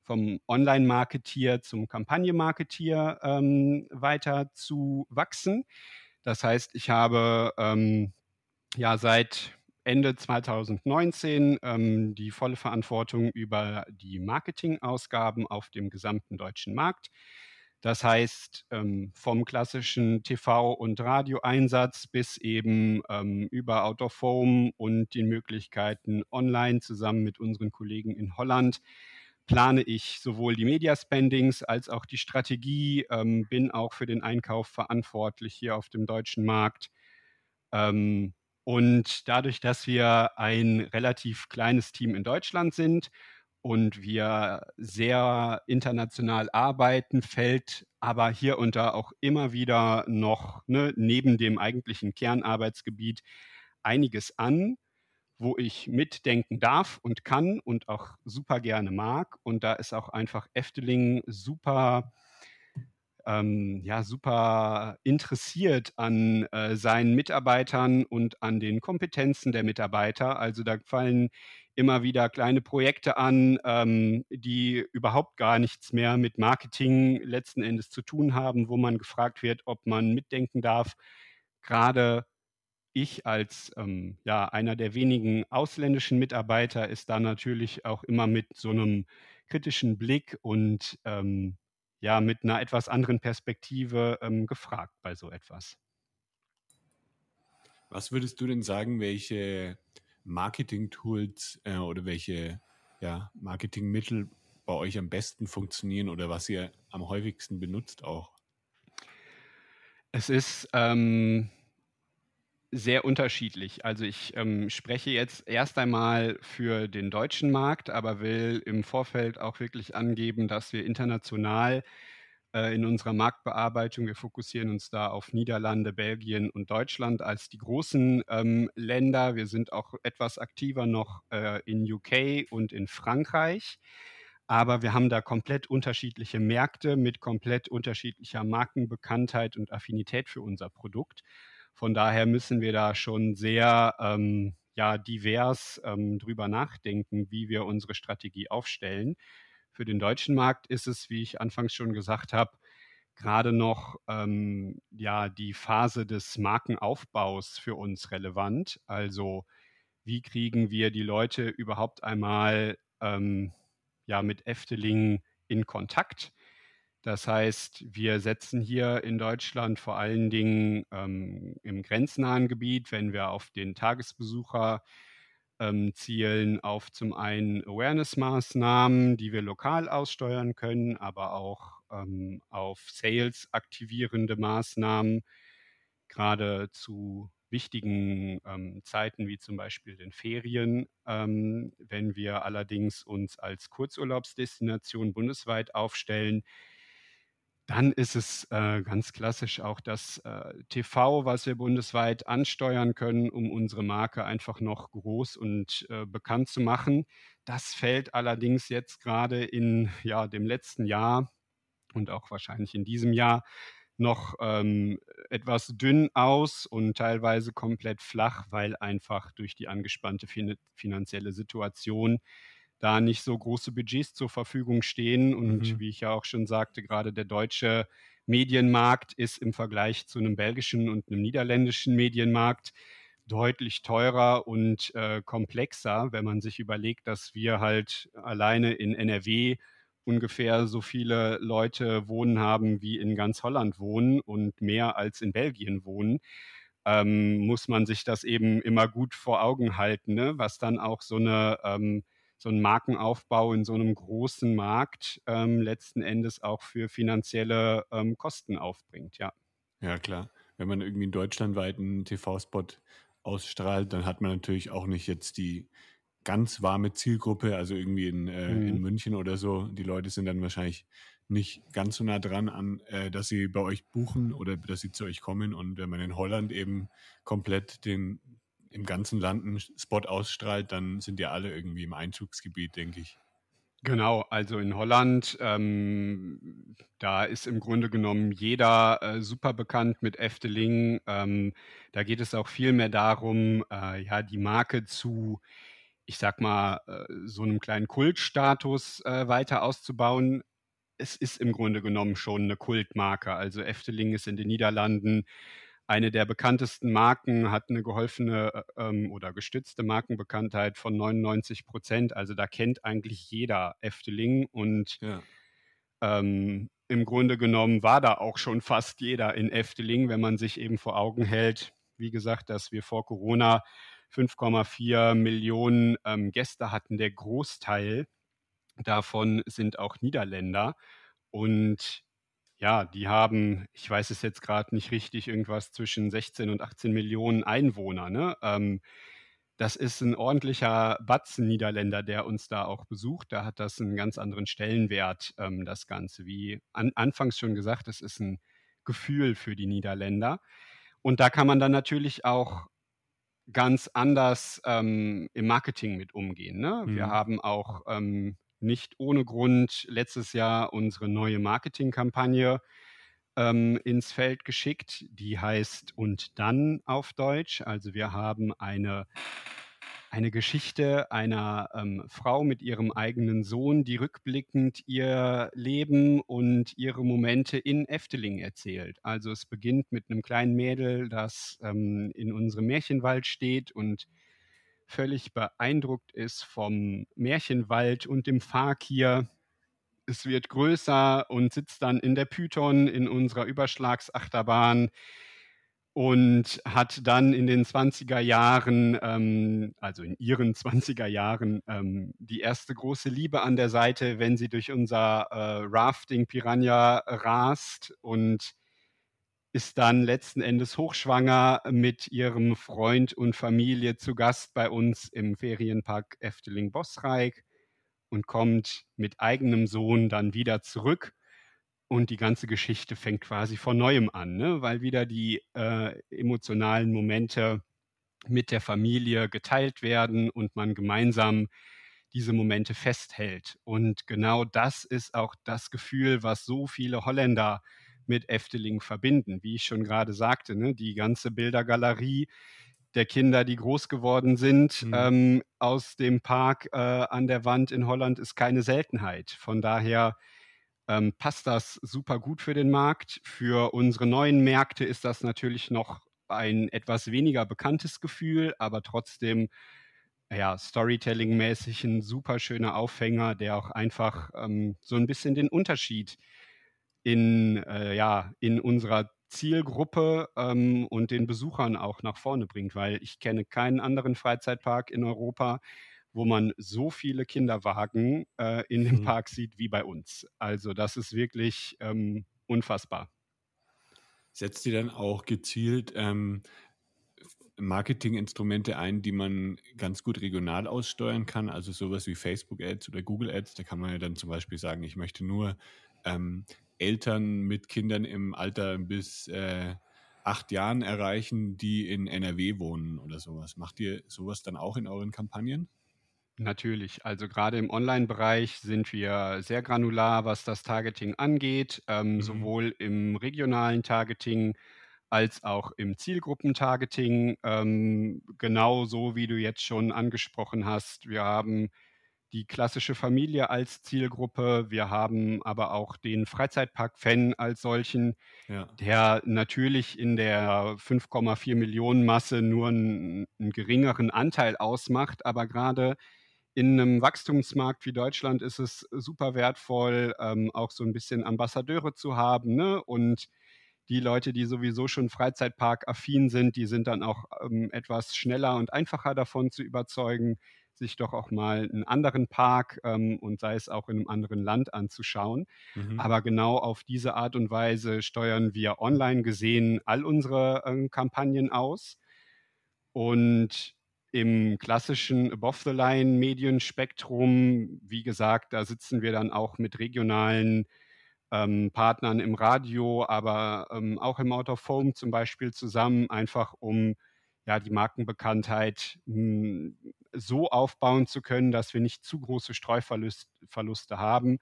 vom Online-Marketier zum Kampagne-Marketier ähm, weiter zu wachsen. Das heißt, ich habe ähm, ja seit Ende 2019 ähm, die volle Verantwortung über die Marketingausgaben auf dem gesamten deutschen Markt. Das heißt, ähm, vom klassischen TV- und Radioeinsatz bis eben ähm, über Out of Home und den Möglichkeiten online zusammen mit unseren Kollegen in Holland plane ich sowohl die Media Spendings als auch die Strategie, ähm, bin auch für den Einkauf verantwortlich hier auf dem deutschen Markt. Ähm, und dadurch, dass wir ein relativ kleines Team in Deutschland sind und wir sehr international arbeiten, fällt aber hier und da auch immer wieder noch ne, neben dem eigentlichen Kernarbeitsgebiet einiges an, wo ich mitdenken darf und kann und auch super gerne mag. Und da ist auch einfach Efteling super ähm, ja, super interessiert an äh, seinen Mitarbeitern und an den Kompetenzen der Mitarbeiter. Also da fallen immer wieder kleine Projekte an, ähm, die überhaupt gar nichts mehr mit Marketing letzten Endes zu tun haben, wo man gefragt wird, ob man mitdenken darf. Gerade ich als ähm, ja, einer der wenigen ausländischen Mitarbeiter ist da natürlich auch immer mit so einem kritischen Blick und ähm, ja mit einer etwas anderen Perspektive ähm, gefragt bei so etwas. Was würdest du denn sagen, welche Marketing-Tools äh, oder welche ja, Marketingmittel bei euch am besten funktionieren oder was ihr am häufigsten benutzt auch? Es ist ähm, sehr unterschiedlich. Also ich ähm, spreche jetzt erst einmal für den deutschen Markt, aber will im Vorfeld auch wirklich angeben, dass wir international äh, in unserer Marktbearbeitung, wir fokussieren uns da auf Niederlande, Belgien und Deutschland als die großen ähm, Länder. Wir sind auch etwas aktiver noch äh, in UK und in Frankreich. Aber wir haben da komplett unterschiedliche Märkte mit komplett unterschiedlicher Markenbekanntheit und Affinität für unser Produkt. Von daher müssen wir da schon sehr ähm, ja, divers ähm, drüber nachdenken, wie wir unsere Strategie aufstellen. Für den deutschen Markt ist es, wie ich anfangs schon gesagt habe, gerade noch ähm, ja, die Phase des Markenaufbaus für uns relevant. Also wie kriegen wir die Leute überhaupt einmal ähm, ja, mit Efteling in Kontakt? Das heißt, wir setzen hier in Deutschland vor allen Dingen ähm, im grenznahen Gebiet, wenn wir auf den Tagesbesucher ähm, zielen, auf zum einen Awareness-Maßnahmen, die wir lokal aussteuern können, aber auch ähm, auf Sales aktivierende Maßnahmen, gerade zu wichtigen ähm, Zeiten wie zum Beispiel den Ferien. Ähm, wenn wir allerdings uns als Kurzurlaubsdestination bundesweit aufstellen, dann ist es äh, ganz klassisch auch das äh, TV, was wir bundesweit ansteuern können, um unsere Marke einfach noch groß und äh, bekannt zu machen. Das fällt allerdings jetzt gerade in ja, dem letzten Jahr und auch wahrscheinlich in diesem Jahr noch ähm, etwas dünn aus und teilweise komplett flach, weil einfach durch die angespannte fin finanzielle Situation da nicht so große Budgets zur Verfügung stehen. Und mhm. wie ich ja auch schon sagte, gerade der deutsche Medienmarkt ist im Vergleich zu einem belgischen und einem niederländischen Medienmarkt deutlich teurer und äh, komplexer, wenn man sich überlegt, dass wir halt alleine in NRW ungefähr so viele Leute wohnen haben, wie in ganz Holland wohnen und mehr als in Belgien wohnen, ähm, muss man sich das eben immer gut vor Augen halten, ne? was dann auch so eine ähm, so ein Markenaufbau in so einem großen Markt ähm, letzten Endes auch für finanzielle ähm, Kosten aufbringt, ja. Ja, klar. Wenn man irgendwie einen deutschlandweiten TV-Spot ausstrahlt, dann hat man natürlich auch nicht jetzt die ganz warme Zielgruppe, also irgendwie in, äh, mhm. in München oder so. Die Leute sind dann wahrscheinlich nicht ganz so nah dran an, äh, dass sie bei euch buchen oder dass sie zu euch kommen. Und wenn man in Holland eben komplett den, im ganzen Land einen Spot ausstrahlt, dann sind ja alle irgendwie im Einzugsgebiet, denke ich. Genau, also in Holland, ähm, da ist im Grunde genommen jeder äh, super bekannt mit Efteling. Ähm, da geht es auch viel mehr darum, äh, ja, die Marke zu, ich sag mal, äh, so einem kleinen Kultstatus äh, weiter auszubauen. Es ist im Grunde genommen schon eine Kultmarke. Also Efteling ist in den Niederlanden eine der bekanntesten Marken hat eine geholfene äh, ähm, oder gestützte Markenbekanntheit von 99 Prozent. Also da kennt eigentlich jeder Efteling und ja. ähm, im Grunde genommen war da auch schon fast jeder in Efteling, wenn man sich eben vor Augen hält, wie gesagt, dass wir vor Corona 5,4 Millionen ähm, Gäste hatten. Der Großteil davon sind auch Niederländer. Und ja, die haben, ich weiß es jetzt gerade nicht richtig, irgendwas zwischen 16 und 18 Millionen Einwohner. Ne? Ähm, das ist ein ordentlicher Batzen Niederländer, der uns da auch besucht. Da hat das einen ganz anderen Stellenwert, ähm, das Ganze. Wie an, anfangs schon gesagt, das ist ein Gefühl für die Niederländer. Und da kann man dann natürlich auch ganz anders ähm, im Marketing mit umgehen. Ne? Mhm. Wir haben auch ähm, nicht ohne Grund letztes Jahr unsere neue Marketingkampagne ähm, ins Feld geschickt. Die heißt Und dann auf Deutsch. Also wir haben eine, eine Geschichte einer ähm, Frau mit ihrem eigenen Sohn, die rückblickend ihr Leben und ihre Momente in Efteling erzählt. Also es beginnt mit einem kleinen Mädel, das ähm, in unserem Märchenwald steht und völlig beeindruckt ist vom Märchenwald und dem Fakir. Es wird größer und sitzt dann in der Python in unserer Überschlagsachterbahn und hat dann in den 20er Jahren, ähm, also in ihren 20er Jahren, ähm, die erste große Liebe an der Seite, wenn sie durch unser äh, Rafting Piranha rast und ist dann letzten Endes hochschwanger mit ihrem Freund und Familie zu Gast bei uns im Ferienpark Efteling-Bosreich und kommt mit eigenem Sohn dann wieder zurück. Und die ganze Geschichte fängt quasi von neuem an, ne? weil wieder die äh, emotionalen Momente mit der Familie geteilt werden und man gemeinsam diese Momente festhält. Und genau das ist auch das Gefühl, was so viele Holländer mit Efteling verbinden. Wie ich schon gerade sagte, ne, die ganze Bildergalerie der Kinder, die groß geworden sind, mhm. ähm, aus dem Park äh, an der Wand in Holland ist keine Seltenheit. Von daher ähm, passt das super gut für den Markt. Für unsere neuen Märkte ist das natürlich noch ein etwas weniger bekanntes Gefühl, aber trotzdem ja, Storytelling-mäßig ein super schöner Aufhänger, der auch einfach ähm, so ein bisschen den Unterschied in, äh, ja, in unserer Zielgruppe ähm, und den Besuchern auch nach vorne bringt, weil ich kenne keinen anderen Freizeitpark in Europa, wo man so viele Kinderwagen äh, in dem mhm. Park sieht wie bei uns. Also das ist wirklich ähm, unfassbar. Setzt ihr dann auch gezielt ähm, Marketinginstrumente ein, die man ganz gut regional aussteuern kann, also sowas wie Facebook-Ads oder Google-Ads. Da kann man ja dann zum Beispiel sagen, ich möchte nur ähm, Eltern mit Kindern im Alter bis äh, acht Jahren erreichen, die in NRW wohnen oder sowas. Macht ihr sowas dann auch in euren Kampagnen? Natürlich. Also gerade im Online-Bereich sind wir sehr granular, was das Targeting angeht, ähm, mhm. sowohl im regionalen Targeting als auch im Zielgruppentargeting. Ähm, genauso wie du jetzt schon angesprochen hast. Wir haben die klassische Familie als Zielgruppe. Wir haben aber auch den Freizeitpark-Fan als solchen, ja. der natürlich in der 5,4 Millionen Masse nur einen, einen, geringeren Anteil ausmacht. Aber gerade in einem Wachstumsmarkt wie Deutschland ist es super wertvoll, ähm, auch so ein bisschen Ambassadeure zu haben ne? und die Leute, die sowieso schon Freizeitpark-affin sind, die sind dann auch ähm, etwas schneller und einfacher davon zu überzeugen, sich doch auch mal einen anderen Park ähm, und sei es auch in einem anderen Land anzuschauen. Mhm. Aber genau auf diese Art und Weise steuern wir online gesehen all unsere ähm, Kampagnen aus. Und im klassischen Above-the-Line-Medienspektrum, wie gesagt, da sitzen wir dann auch mit regionalen ähm, Partnern im Radio, aber ähm, auch im Out of Home zum Beispiel zusammen, einfach um ja, die Markenbekanntheit hm, so aufbauen zu können, dass wir nicht zu große Streuverluste haben,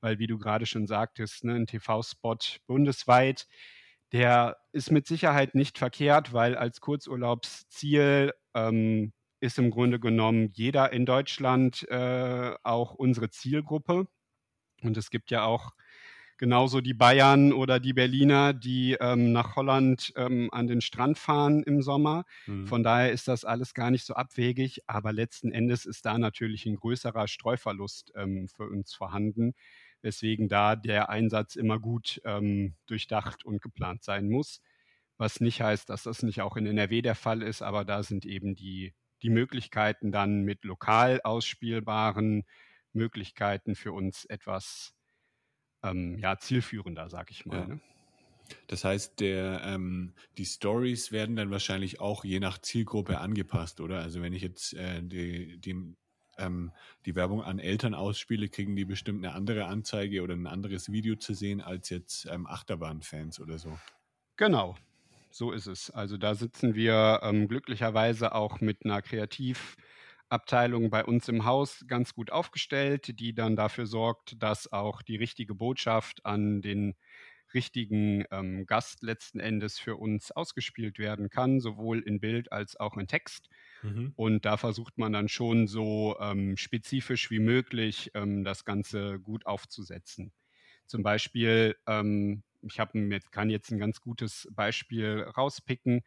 weil wie du gerade schon sagtest, ne, ein TV-Spot bundesweit, der ist mit Sicherheit nicht verkehrt, weil als Kurzurlaubsziel ähm, ist im Grunde genommen jeder in Deutschland äh, auch unsere Zielgruppe. Und es gibt ja auch genauso die Bayern oder die Berliner, die ähm, nach Holland ähm, an den Strand fahren im Sommer. Mhm. Von daher ist das alles gar nicht so abwegig, aber letzten Endes ist da natürlich ein größerer Streuverlust ähm, für uns vorhanden, weswegen da der Einsatz immer gut ähm, durchdacht und geplant sein muss. Was nicht heißt, dass das nicht auch in NRW der Fall ist, aber da sind eben die, die Möglichkeiten dann mit lokal ausspielbaren Möglichkeiten für uns etwas ähm, ja, zielführender, sag ich mal. Ja. Ne? Das heißt, der, ähm, die Stories werden dann wahrscheinlich auch je nach Zielgruppe angepasst, oder? Also wenn ich jetzt äh, die, die, ähm, die Werbung an Eltern ausspiele, kriegen die bestimmt eine andere Anzeige oder ein anderes Video zu sehen als jetzt ähm, Achterbahn-Fans oder so. Genau, so ist es. Also da sitzen wir ähm, glücklicherweise auch mit einer Kreativ- Abteilung bei uns im Haus ganz gut aufgestellt, die dann dafür sorgt, dass auch die richtige Botschaft an den richtigen ähm, Gast letzten Endes für uns ausgespielt werden kann, sowohl in Bild als auch in Text. Mhm. Und da versucht man dann schon so ähm, spezifisch wie möglich ähm, das Ganze gut aufzusetzen. Zum Beispiel, ähm, ich hab, kann jetzt ein ganz gutes Beispiel rauspicken.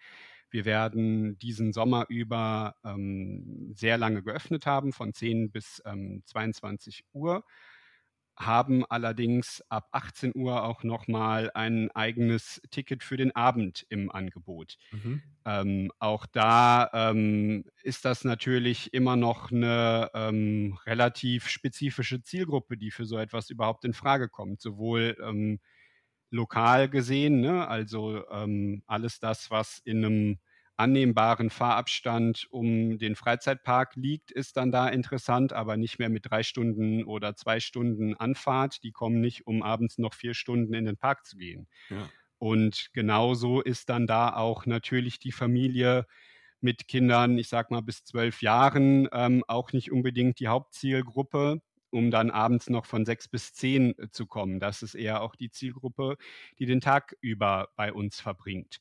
Wir werden diesen Sommer über ähm, sehr lange geöffnet haben, von 10 bis ähm, 22 Uhr, haben allerdings ab 18 Uhr auch nochmal ein eigenes Ticket für den Abend im Angebot. Mhm. Ähm, auch da ähm, ist das natürlich immer noch eine ähm, relativ spezifische Zielgruppe, die für so etwas überhaupt in Frage kommt, sowohl ähm, lokal gesehen, ne? also ähm, alles das, was in einem annehmbaren Fahrabstand um den Freizeitpark liegt, ist dann da interessant, aber nicht mehr mit drei Stunden oder zwei Stunden Anfahrt. Die kommen nicht, um abends noch vier Stunden in den Park zu gehen. Ja. Und genauso ist dann da auch natürlich die Familie mit Kindern, ich sag mal bis zwölf Jahren, ähm, auch nicht unbedingt die Hauptzielgruppe, um dann abends noch von sechs bis zehn äh, zu kommen. Das ist eher auch die Zielgruppe, die den Tag über bei uns verbringt.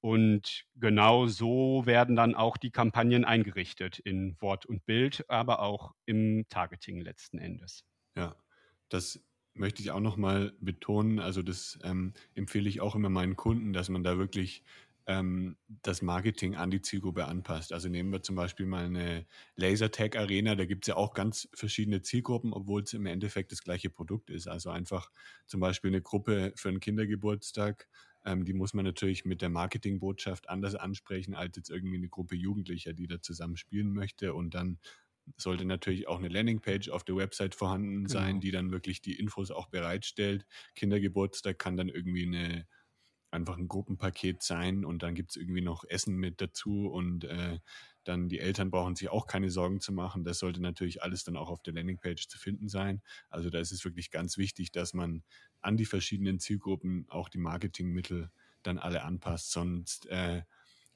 Und genau so werden dann auch die Kampagnen eingerichtet in Wort und Bild, aber auch im Targeting letzten Endes. Ja, das möchte ich auch nochmal betonen. Also das ähm, empfehle ich auch immer meinen Kunden, dass man da wirklich ähm, das Marketing an die Zielgruppe anpasst. Also nehmen wir zum Beispiel mal eine Lasertag Arena, da gibt es ja auch ganz verschiedene Zielgruppen, obwohl es im Endeffekt das gleiche Produkt ist. Also einfach zum Beispiel eine Gruppe für einen Kindergeburtstag ähm, die muss man natürlich mit der Marketingbotschaft anders ansprechen als jetzt irgendwie eine Gruppe Jugendlicher, die da zusammen spielen möchte. Und dann sollte natürlich auch eine Landingpage auf der Website vorhanden sein, genau. die dann wirklich die Infos auch bereitstellt. Kindergeburtstag kann dann irgendwie eine einfach ein Gruppenpaket sein und dann gibt es irgendwie noch Essen mit dazu und äh, dann die Eltern brauchen sich auch keine Sorgen zu machen. Das sollte natürlich alles dann auch auf der Landingpage zu finden sein. Also da ist es wirklich ganz wichtig, dass man an die verschiedenen Zielgruppen auch die Marketingmittel dann alle anpasst. Sonst äh,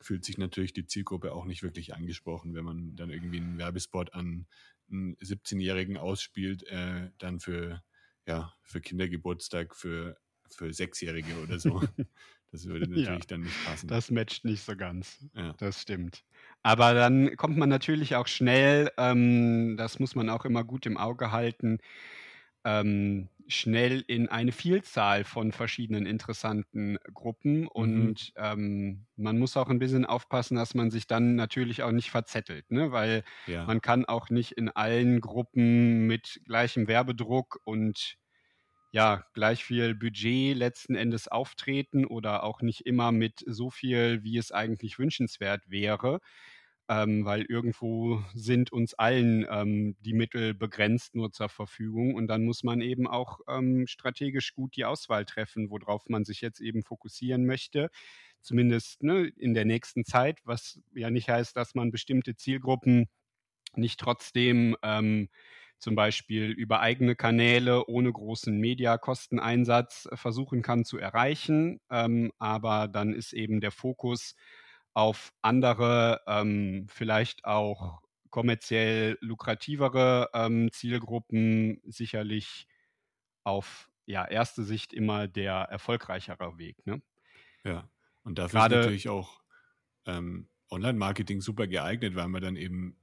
fühlt sich natürlich die Zielgruppe auch nicht wirklich angesprochen, wenn man dann irgendwie einen Werbespot an einen 17-Jährigen ausspielt, äh, dann für, ja, für Kindergeburtstag, für, für Sechsjährige oder so. Das würde natürlich ja, dann nicht passen. Das matcht nicht so ganz. Ja. Das stimmt. Aber dann kommt man natürlich auch schnell, ähm, das muss man auch immer gut im Auge halten, ähm, schnell in eine Vielzahl von verschiedenen interessanten Gruppen. Mhm. Und ähm, man muss auch ein bisschen aufpassen, dass man sich dann natürlich auch nicht verzettelt, ne? weil ja. man kann auch nicht in allen Gruppen mit gleichem Werbedruck und ja, gleich viel Budget letzten Endes auftreten oder auch nicht immer mit so viel, wie es eigentlich wünschenswert wäre. Ähm, weil irgendwo sind uns allen ähm, die Mittel begrenzt nur zur Verfügung und dann muss man eben auch ähm, strategisch gut die Auswahl treffen, worauf man sich jetzt eben fokussieren möchte, zumindest ne, in der nächsten Zeit, was ja nicht heißt, dass man bestimmte Zielgruppen nicht trotzdem ähm, zum Beispiel über eigene Kanäle ohne großen Mediakosteneinsatz äh, versuchen kann zu erreichen. Ähm, aber dann ist eben der Fokus auf andere, ähm, vielleicht auch kommerziell lukrativere ähm, Zielgruppen sicherlich auf ja, erste Sicht immer der erfolgreichere Weg. Ne? Ja, und dafür Gerade, ist natürlich auch ähm, Online-Marketing super geeignet, weil man dann eben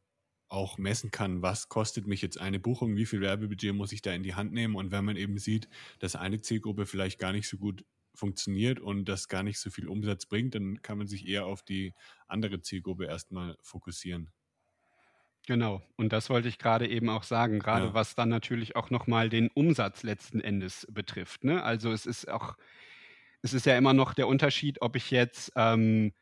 auch messen kann, was kostet mich jetzt eine Buchung, wie viel Werbebudget muss ich da in die Hand nehmen. Und wenn man eben sieht, dass eine Zielgruppe vielleicht gar nicht so gut funktioniert und das gar nicht so viel Umsatz bringt, dann kann man sich eher auf die andere Zielgruppe erstmal fokussieren. Genau, und das wollte ich gerade eben auch sagen, gerade ja. was dann natürlich auch nochmal den Umsatz letzten Endes betrifft. Ne? Also es ist auch, es ist ja immer noch der Unterschied, ob ich jetzt ähm,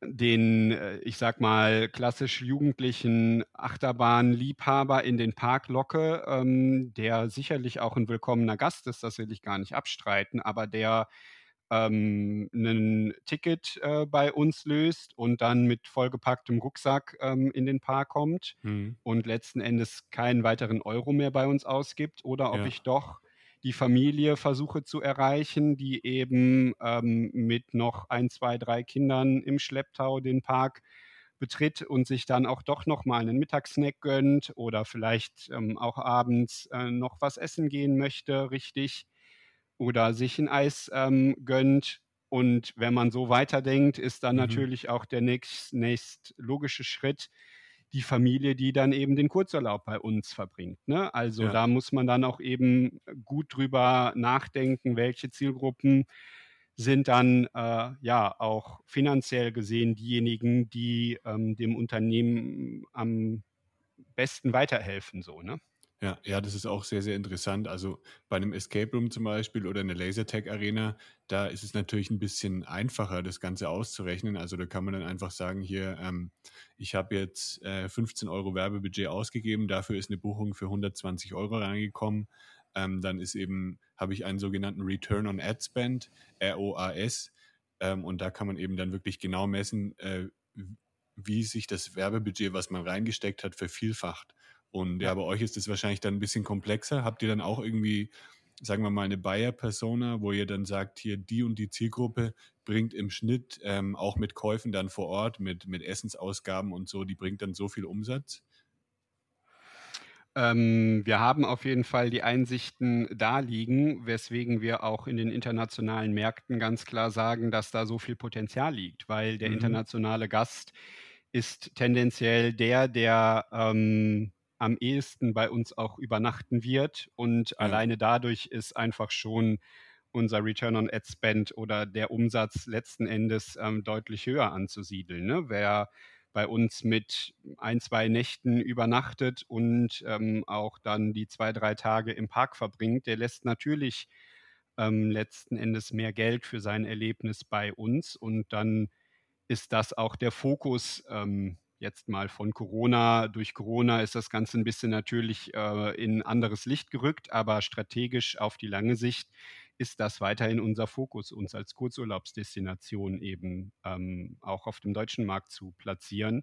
den, äh, ich sag mal, klassisch jugendlichen Achterbahnliebhaber in den Park locke, ähm, der sicherlich auch ein willkommener Gast ist, das will ich gar nicht abstreiten, aber der ähm, ein Ticket äh, bei uns löst und dann mit vollgepacktem Rucksack ähm, in den Park kommt mhm. und letzten Endes keinen weiteren Euro mehr bei uns ausgibt oder ob ja. ich doch die Familie versuche zu erreichen, die eben ähm, mit noch ein, zwei, drei Kindern im Schlepptau den Park betritt und sich dann auch doch noch mal einen Mittagssnack gönnt oder vielleicht ähm, auch abends äh, noch was essen gehen möchte, richtig, oder sich ein Eis ähm, gönnt. Und wenn man so weiterdenkt, ist dann mhm. natürlich auch der nächst, nächst logische Schritt, die Familie, die dann eben den Kurzurlaub bei uns verbringt. Ne? Also ja. da muss man dann auch eben gut drüber nachdenken, welche Zielgruppen sind dann äh, ja auch finanziell gesehen diejenigen, die ähm, dem Unternehmen am besten weiterhelfen, so, ne? Ja, ja, das ist auch sehr, sehr interessant. Also bei einem Escape Room zum Beispiel oder einer Lasertag Arena, da ist es natürlich ein bisschen einfacher, das Ganze auszurechnen. Also da kann man dann einfach sagen, hier, ähm, ich habe jetzt äh, 15 Euro Werbebudget ausgegeben, dafür ist eine Buchung für 120 Euro reingekommen. ähm, dann ist eben, habe ich einen sogenannten Return on Ad Spend, ROAS, ähm, und da kann man eben dann wirklich genau messen, äh, wie sich das Werbebudget, was man reingesteckt hat, vervielfacht. Und ja, bei euch ist das wahrscheinlich dann ein bisschen komplexer. Habt ihr dann auch irgendwie, sagen wir mal, eine Buyer-Persona, wo ihr dann sagt, hier die und die Zielgruppe bringt im Schnitt ähm, auch mit Käufen dann vor Ort, mit, mit Essensausgaben und so, die bringt dann so viel Umsatz? Ähm, wir haben auf jeden Fall die Einsichten da liegen, weswegen wir auch in den internationalen Märkten ganz klar sagen, dass da so viel Potenzial liegt, weil der mhm. internationale Gast ist tendenziell der, der ähm, am ehesten bei uns auch übernachten wird. Und ja. alleine dadurch ist einfach schon unser Return on Ad Spend oder der Umsatz letzten Endes ähm, deutlich höher anzusiedeln. Ne? Wer bei uns mit ein, zwei Nächten übernachtet und ähm, auch dann die zwei, drei Tage im Park verbringt, der lässt natürlich ähm, letzten Endes mehr Geld für sein Erlebnis bei uns und dann ist das auch der Fokus ähm, jetzt mal von Corona. Durch Corona ist das Ganze ein bisschen natürlich äh, in anderes Licht gerückt, aber strategisch auf die lange Sicht ist das weiterhin unser Fokus, uns als Kurzurlaubsdestination eben ähm, auch auf dem deutschen Markt zu platzieren,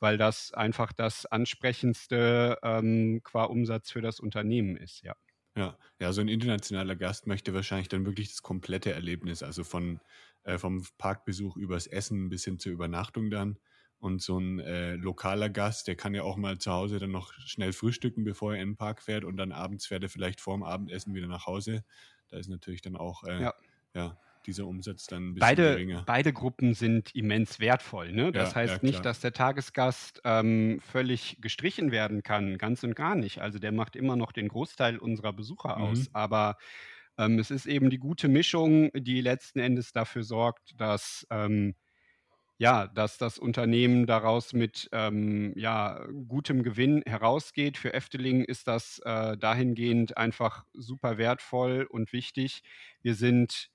weil das einfach das ansprechendste ähm, qua Umsatz für das Unternehmen ist, ja. Ja, ja, so ein internationaler Gast möchte wahrscheinlich dann wirklich das komplette Erlebnis, also von äh, vom Parkbesuch übers Essen bis hin zur Übernachtung dann. Und so ein äh, lokaler Gast, der kann ja auch mal zu Hause dann noch schnell frühstücken, bevor er in den Park fährt und dann abends fährt er vielleicht vorm Abendessen wieder nach Hause. Da ist natürlich dann auch äh, ja. ja. dieser Umsatz dann ein bisschen beide, geringer. Beide Gruppen sind immens wertvoll. Ne? Das ja, heißt ja, nicht, dass der Tagesgast ähm, völlig gestrichen werden kann, ganz und gar nicht. Also der macht immer noch den Großteil unserer Besucher mhm. aus. Aber ähm, es ist eben die gute Mischung, die letzten Endes dafür sorgt, dass ähm, ja, dass das Unternehmen daraus mit ähm, ja, gutem Gewinn herausgeht. Für Efteling ist das äh, dahingehend einfach super wertvoll und wichtig. Wir sind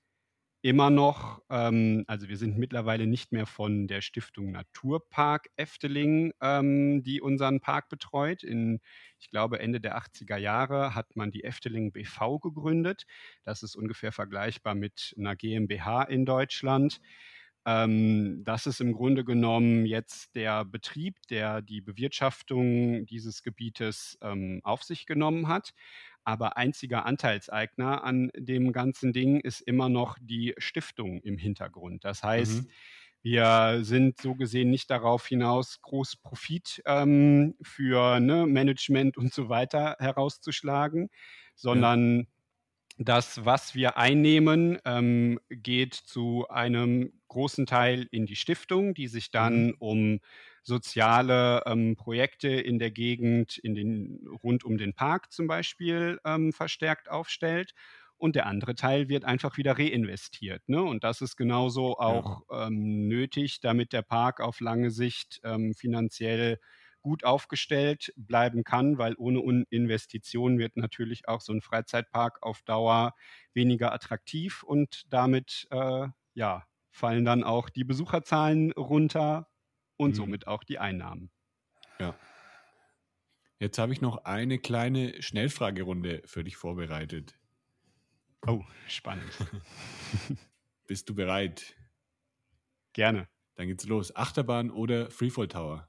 immer noch, ähm, also wir sind mittlerweile nicht mehr von der Stiftung Naturpark Efteling, ähm, die unseren Park betreut. In, ich glaube, Ende der 80er Jahre hat man die Efteling BV gegründet. Das ist ungefähr vergleichbar mit einer GmbH in Deutschland. Ähm, das ist im Grunde genommen jetzt der Betrieb, der die Bewirtschaftung dieses Gebietes ähm, auf sich genommen hat. Aber einziger Anteilseigner an dem ganzen Ding ist immer noch die Stiftung im Hintergrund. Das heißt, mhm. Wir sind so gesehen nicht darauf hinaus, groß Profit ähm, für ne, Management und so weiter herauszuschlagen, sondern ja das, was wir einnehmen, ähm, geht zu einem großen Teil in die Stiftung, die sich dann mhm. um soziale ähm, Projekte in der Gegend, in den, rund um den Park zum Beispiel, ähm, verstärkt aufstellt. Und der andere Teil wird einfach wieder reinvestiert. Ne? Und das ist genauso auch ja. Ähm, nötig, damit der Park auf lange Sicht ähm, finanziell gut aufgestellt bleiben kann, weil ohne Investitionen wird natürlich auch so ein Freizeitpark auf Dauer weniger attraktiv und damit äh, ja, fallen dann auch die Besucherzahlen runter und mhm. somit auch die Einnahmen. Ja. Jetzt habe ich noch eine kleine Schnellfragerunde für dich vorbereitet. Oh, spannend. Bist du bereit? Gerne. Dann geht's los. Achterbahn oder Freefall Tower?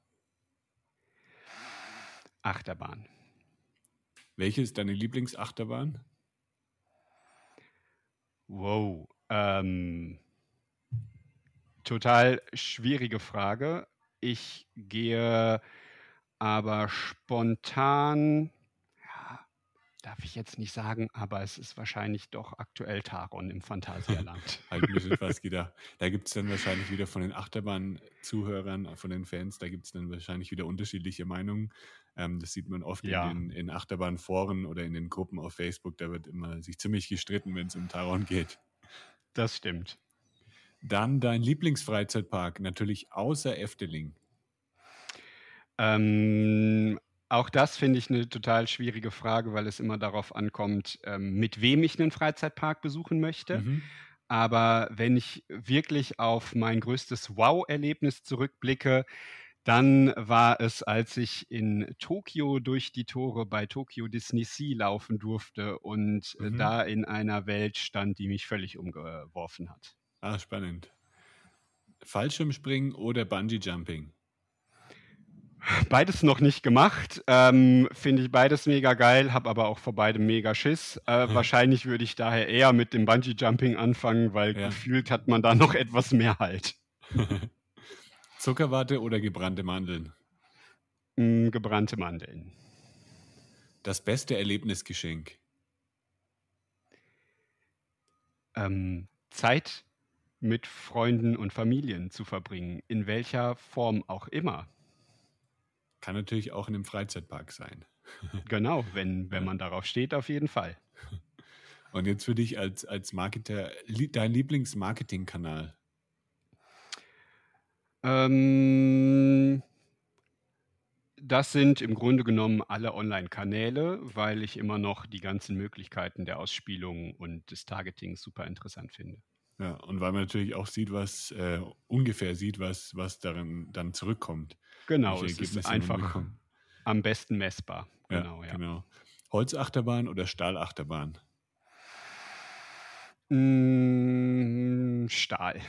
Achterbahn. Welche ist deine Lieblingsachterbahn? Wow. Ähm, total schwierige Frage. Ich gehe aber spontan darf ich jetzt nicht sagen, aber es ist wahrscheinlich doch aktuell Taron im Phantasialand. halt mir schon fast gedacht. Da gibt es dann wahrscheinlich wieder von den Achterbahn-Zuhörern, von den Fans, da gibt es dann wahrscheinlich wieder unterschiedliche Meinungen. Ähm, das sieht man oft ja. in, in Achterbahn-Foren oder in den Gruppen auf Facebook. Da wird immer sich ziemlich gestritten, wenn es um Taron geht. Das stimmt. Dann dein Lieblingsfreizeitpark, natürlich außer Efteling. Ähm, auch das finde ich eine total schwierige Frage, weil es immer darauf ankommt, ähm, mit wem ich einen Freizeitpark besuchen möchte. Mhm. Aber wenn ich wirklich auf mein größtes Wow-Erlebnis zurückblicke, Dann war es, als ich in Tokio durch die Tore bei Tokyo Disney Sea laufen durfte und äh, mhm. da in einer Welt stand, die mich völlig umgeworfen hat. Ah, spannend. Fallschirmspringen oder Bungee Jumping? Beides noch nicht gemacht. Ähm, Finde ich beides mega geil, habe aber auch vor beidem mega Schiss. Äh, wahrscheinlich würde ich daher eher mit dem Bungee Jumping anfangen, weil ja. gefühlt hat man da noch etwas mehr Halt. Zuckerwatte oder gebrannte Mandeln? Mm, gebrannte Mandeln. Das beste Erlebnisgeschenk? Ähm, Zeit mit Freunden und Familien zu verbringen, in welcher Form auch immer. Kann natürlich auch in einem Freizeitpark sein. Genau, wenn, wenn man darauf steht, auf jeden Fall. Und jetzt für dich als, als Marketer, dein Lieblingsmarketingkanal? Ähm, das sind im Grunde genommen alle Online-Kanäle, weil ich immer noch die ganzen Möglichkeiten der Ausspielung und des Targetings super interessant finde. Ja, und weil man natürlich auch sieht, was äh, ungefähr sieht, was, was darin dann zurückkommt. Genau, es ist einfach am besten messbar. Genau, ja, ja. genau. Holzachterbahn oder Stahlachterbahn? Mm, Stahl.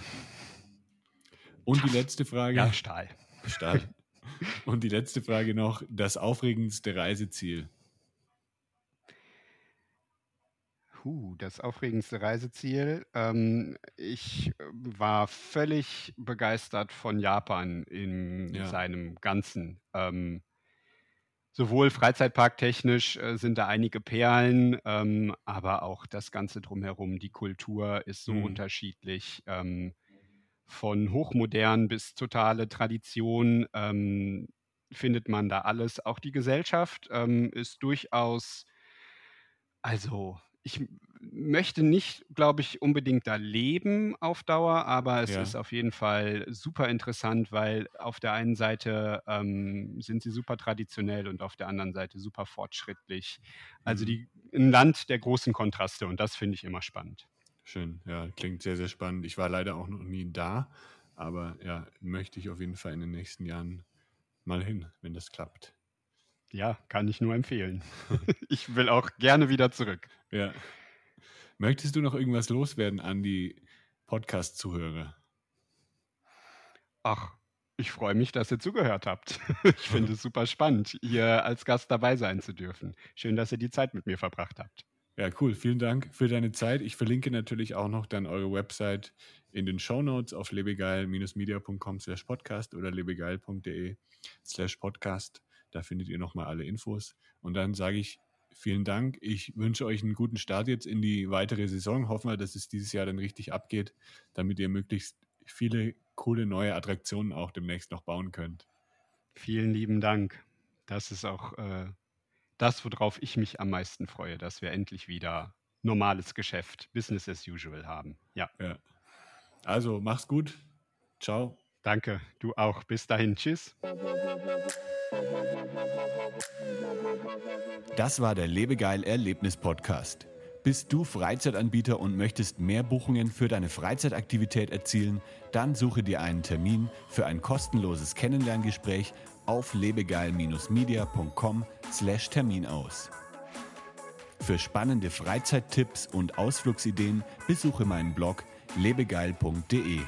Und die letzte Frage. Ja, Stahl. Stahl. Und die letzte Frage noch: Das aufregendste Reiseziel? Puh, das aufregendste Reiseziel. Ähm, ich war völlig begeistert von Japan in ja. seinem Ganzen. Ähm, sowohl Freizeitparktechnisch äh, sind da einige Perlen, ähm, aber auch das Ganze drumherum. Die Kultur ist so mhm. unterschiedlich. Ähm, von hochmodern bis totale Tradition ähm, findet man da alles. Auch die Gesellschaft ähm, ist durchaus, also ich möchte nicht, glaube ich, unbedingt da leben auf Dauer, aber es ja. ist auf jeden Fall super interessant, weil auf der einen Seite ähm, sind sie super traditionell und auf der anderen Seite super fortschrittlich. Also mhm. die, ein Land der großen Kontraste und das finde ich immer spannend. Schön, ja, klingt sehr, sehr spannend. Ich war leider auch noch nie da, aber ja, möchte ich auf jeden Fall in den nächsten Jahren mal hin, wenn das klappt. Ja, kann ich nur empfehlen. ich will auch gerne wieder zurück. Ja. Möchtest du noch irgendwas loswerden an die Podcast-Zuhörer? Ach, ich freue mich, dass ihr zugehört habt. Ich finde es super spannend, hier als Gast dabei sein zu dürfen. Schön, dass ihr die Zeit mit mir verbracht habt. Ja, cool. Vielen Dank für deine Zeit. Ich verlinke natürlich auch noch dann eure Website in den Show Notes auf lebegeil-media.com slash podcast oder lebegeil.de slash podcast. Da findet ihr nochmal alle Infos. Und dann sage ich vielen Dank. Ich wünsche euch einen guten Start jetzt in die weitere Saison. Hoffen wir, dass es dieses Jahr dann richtig abgeht, damit ihr möglichst viele coole neue Attraktionen auch demnächst noch bauen könnt. Vielen lieben Dank. Das ist auch äh, das, worauf ich mich am meisten freue, dass wir endlich wieder normales Geschäft, Business as usual haben. Ja. ja. Also mach's gut. Ciao. Danke, du auch. Bis dahin. Tschüss. Das war der Lebegeil Erlebnis Podcast. Bist du Freizeitanbieter und möchtest mehr Buchungen für deine Freizeitaktivität erzielen? Dann suche dir einen Termin für ein kostenloses Kennenlerngespräch auf lebegeil-media.com/termin aus. Für spannende Freizeittipps und Ausflugsideen besuche meinen Blog lebegeil.de.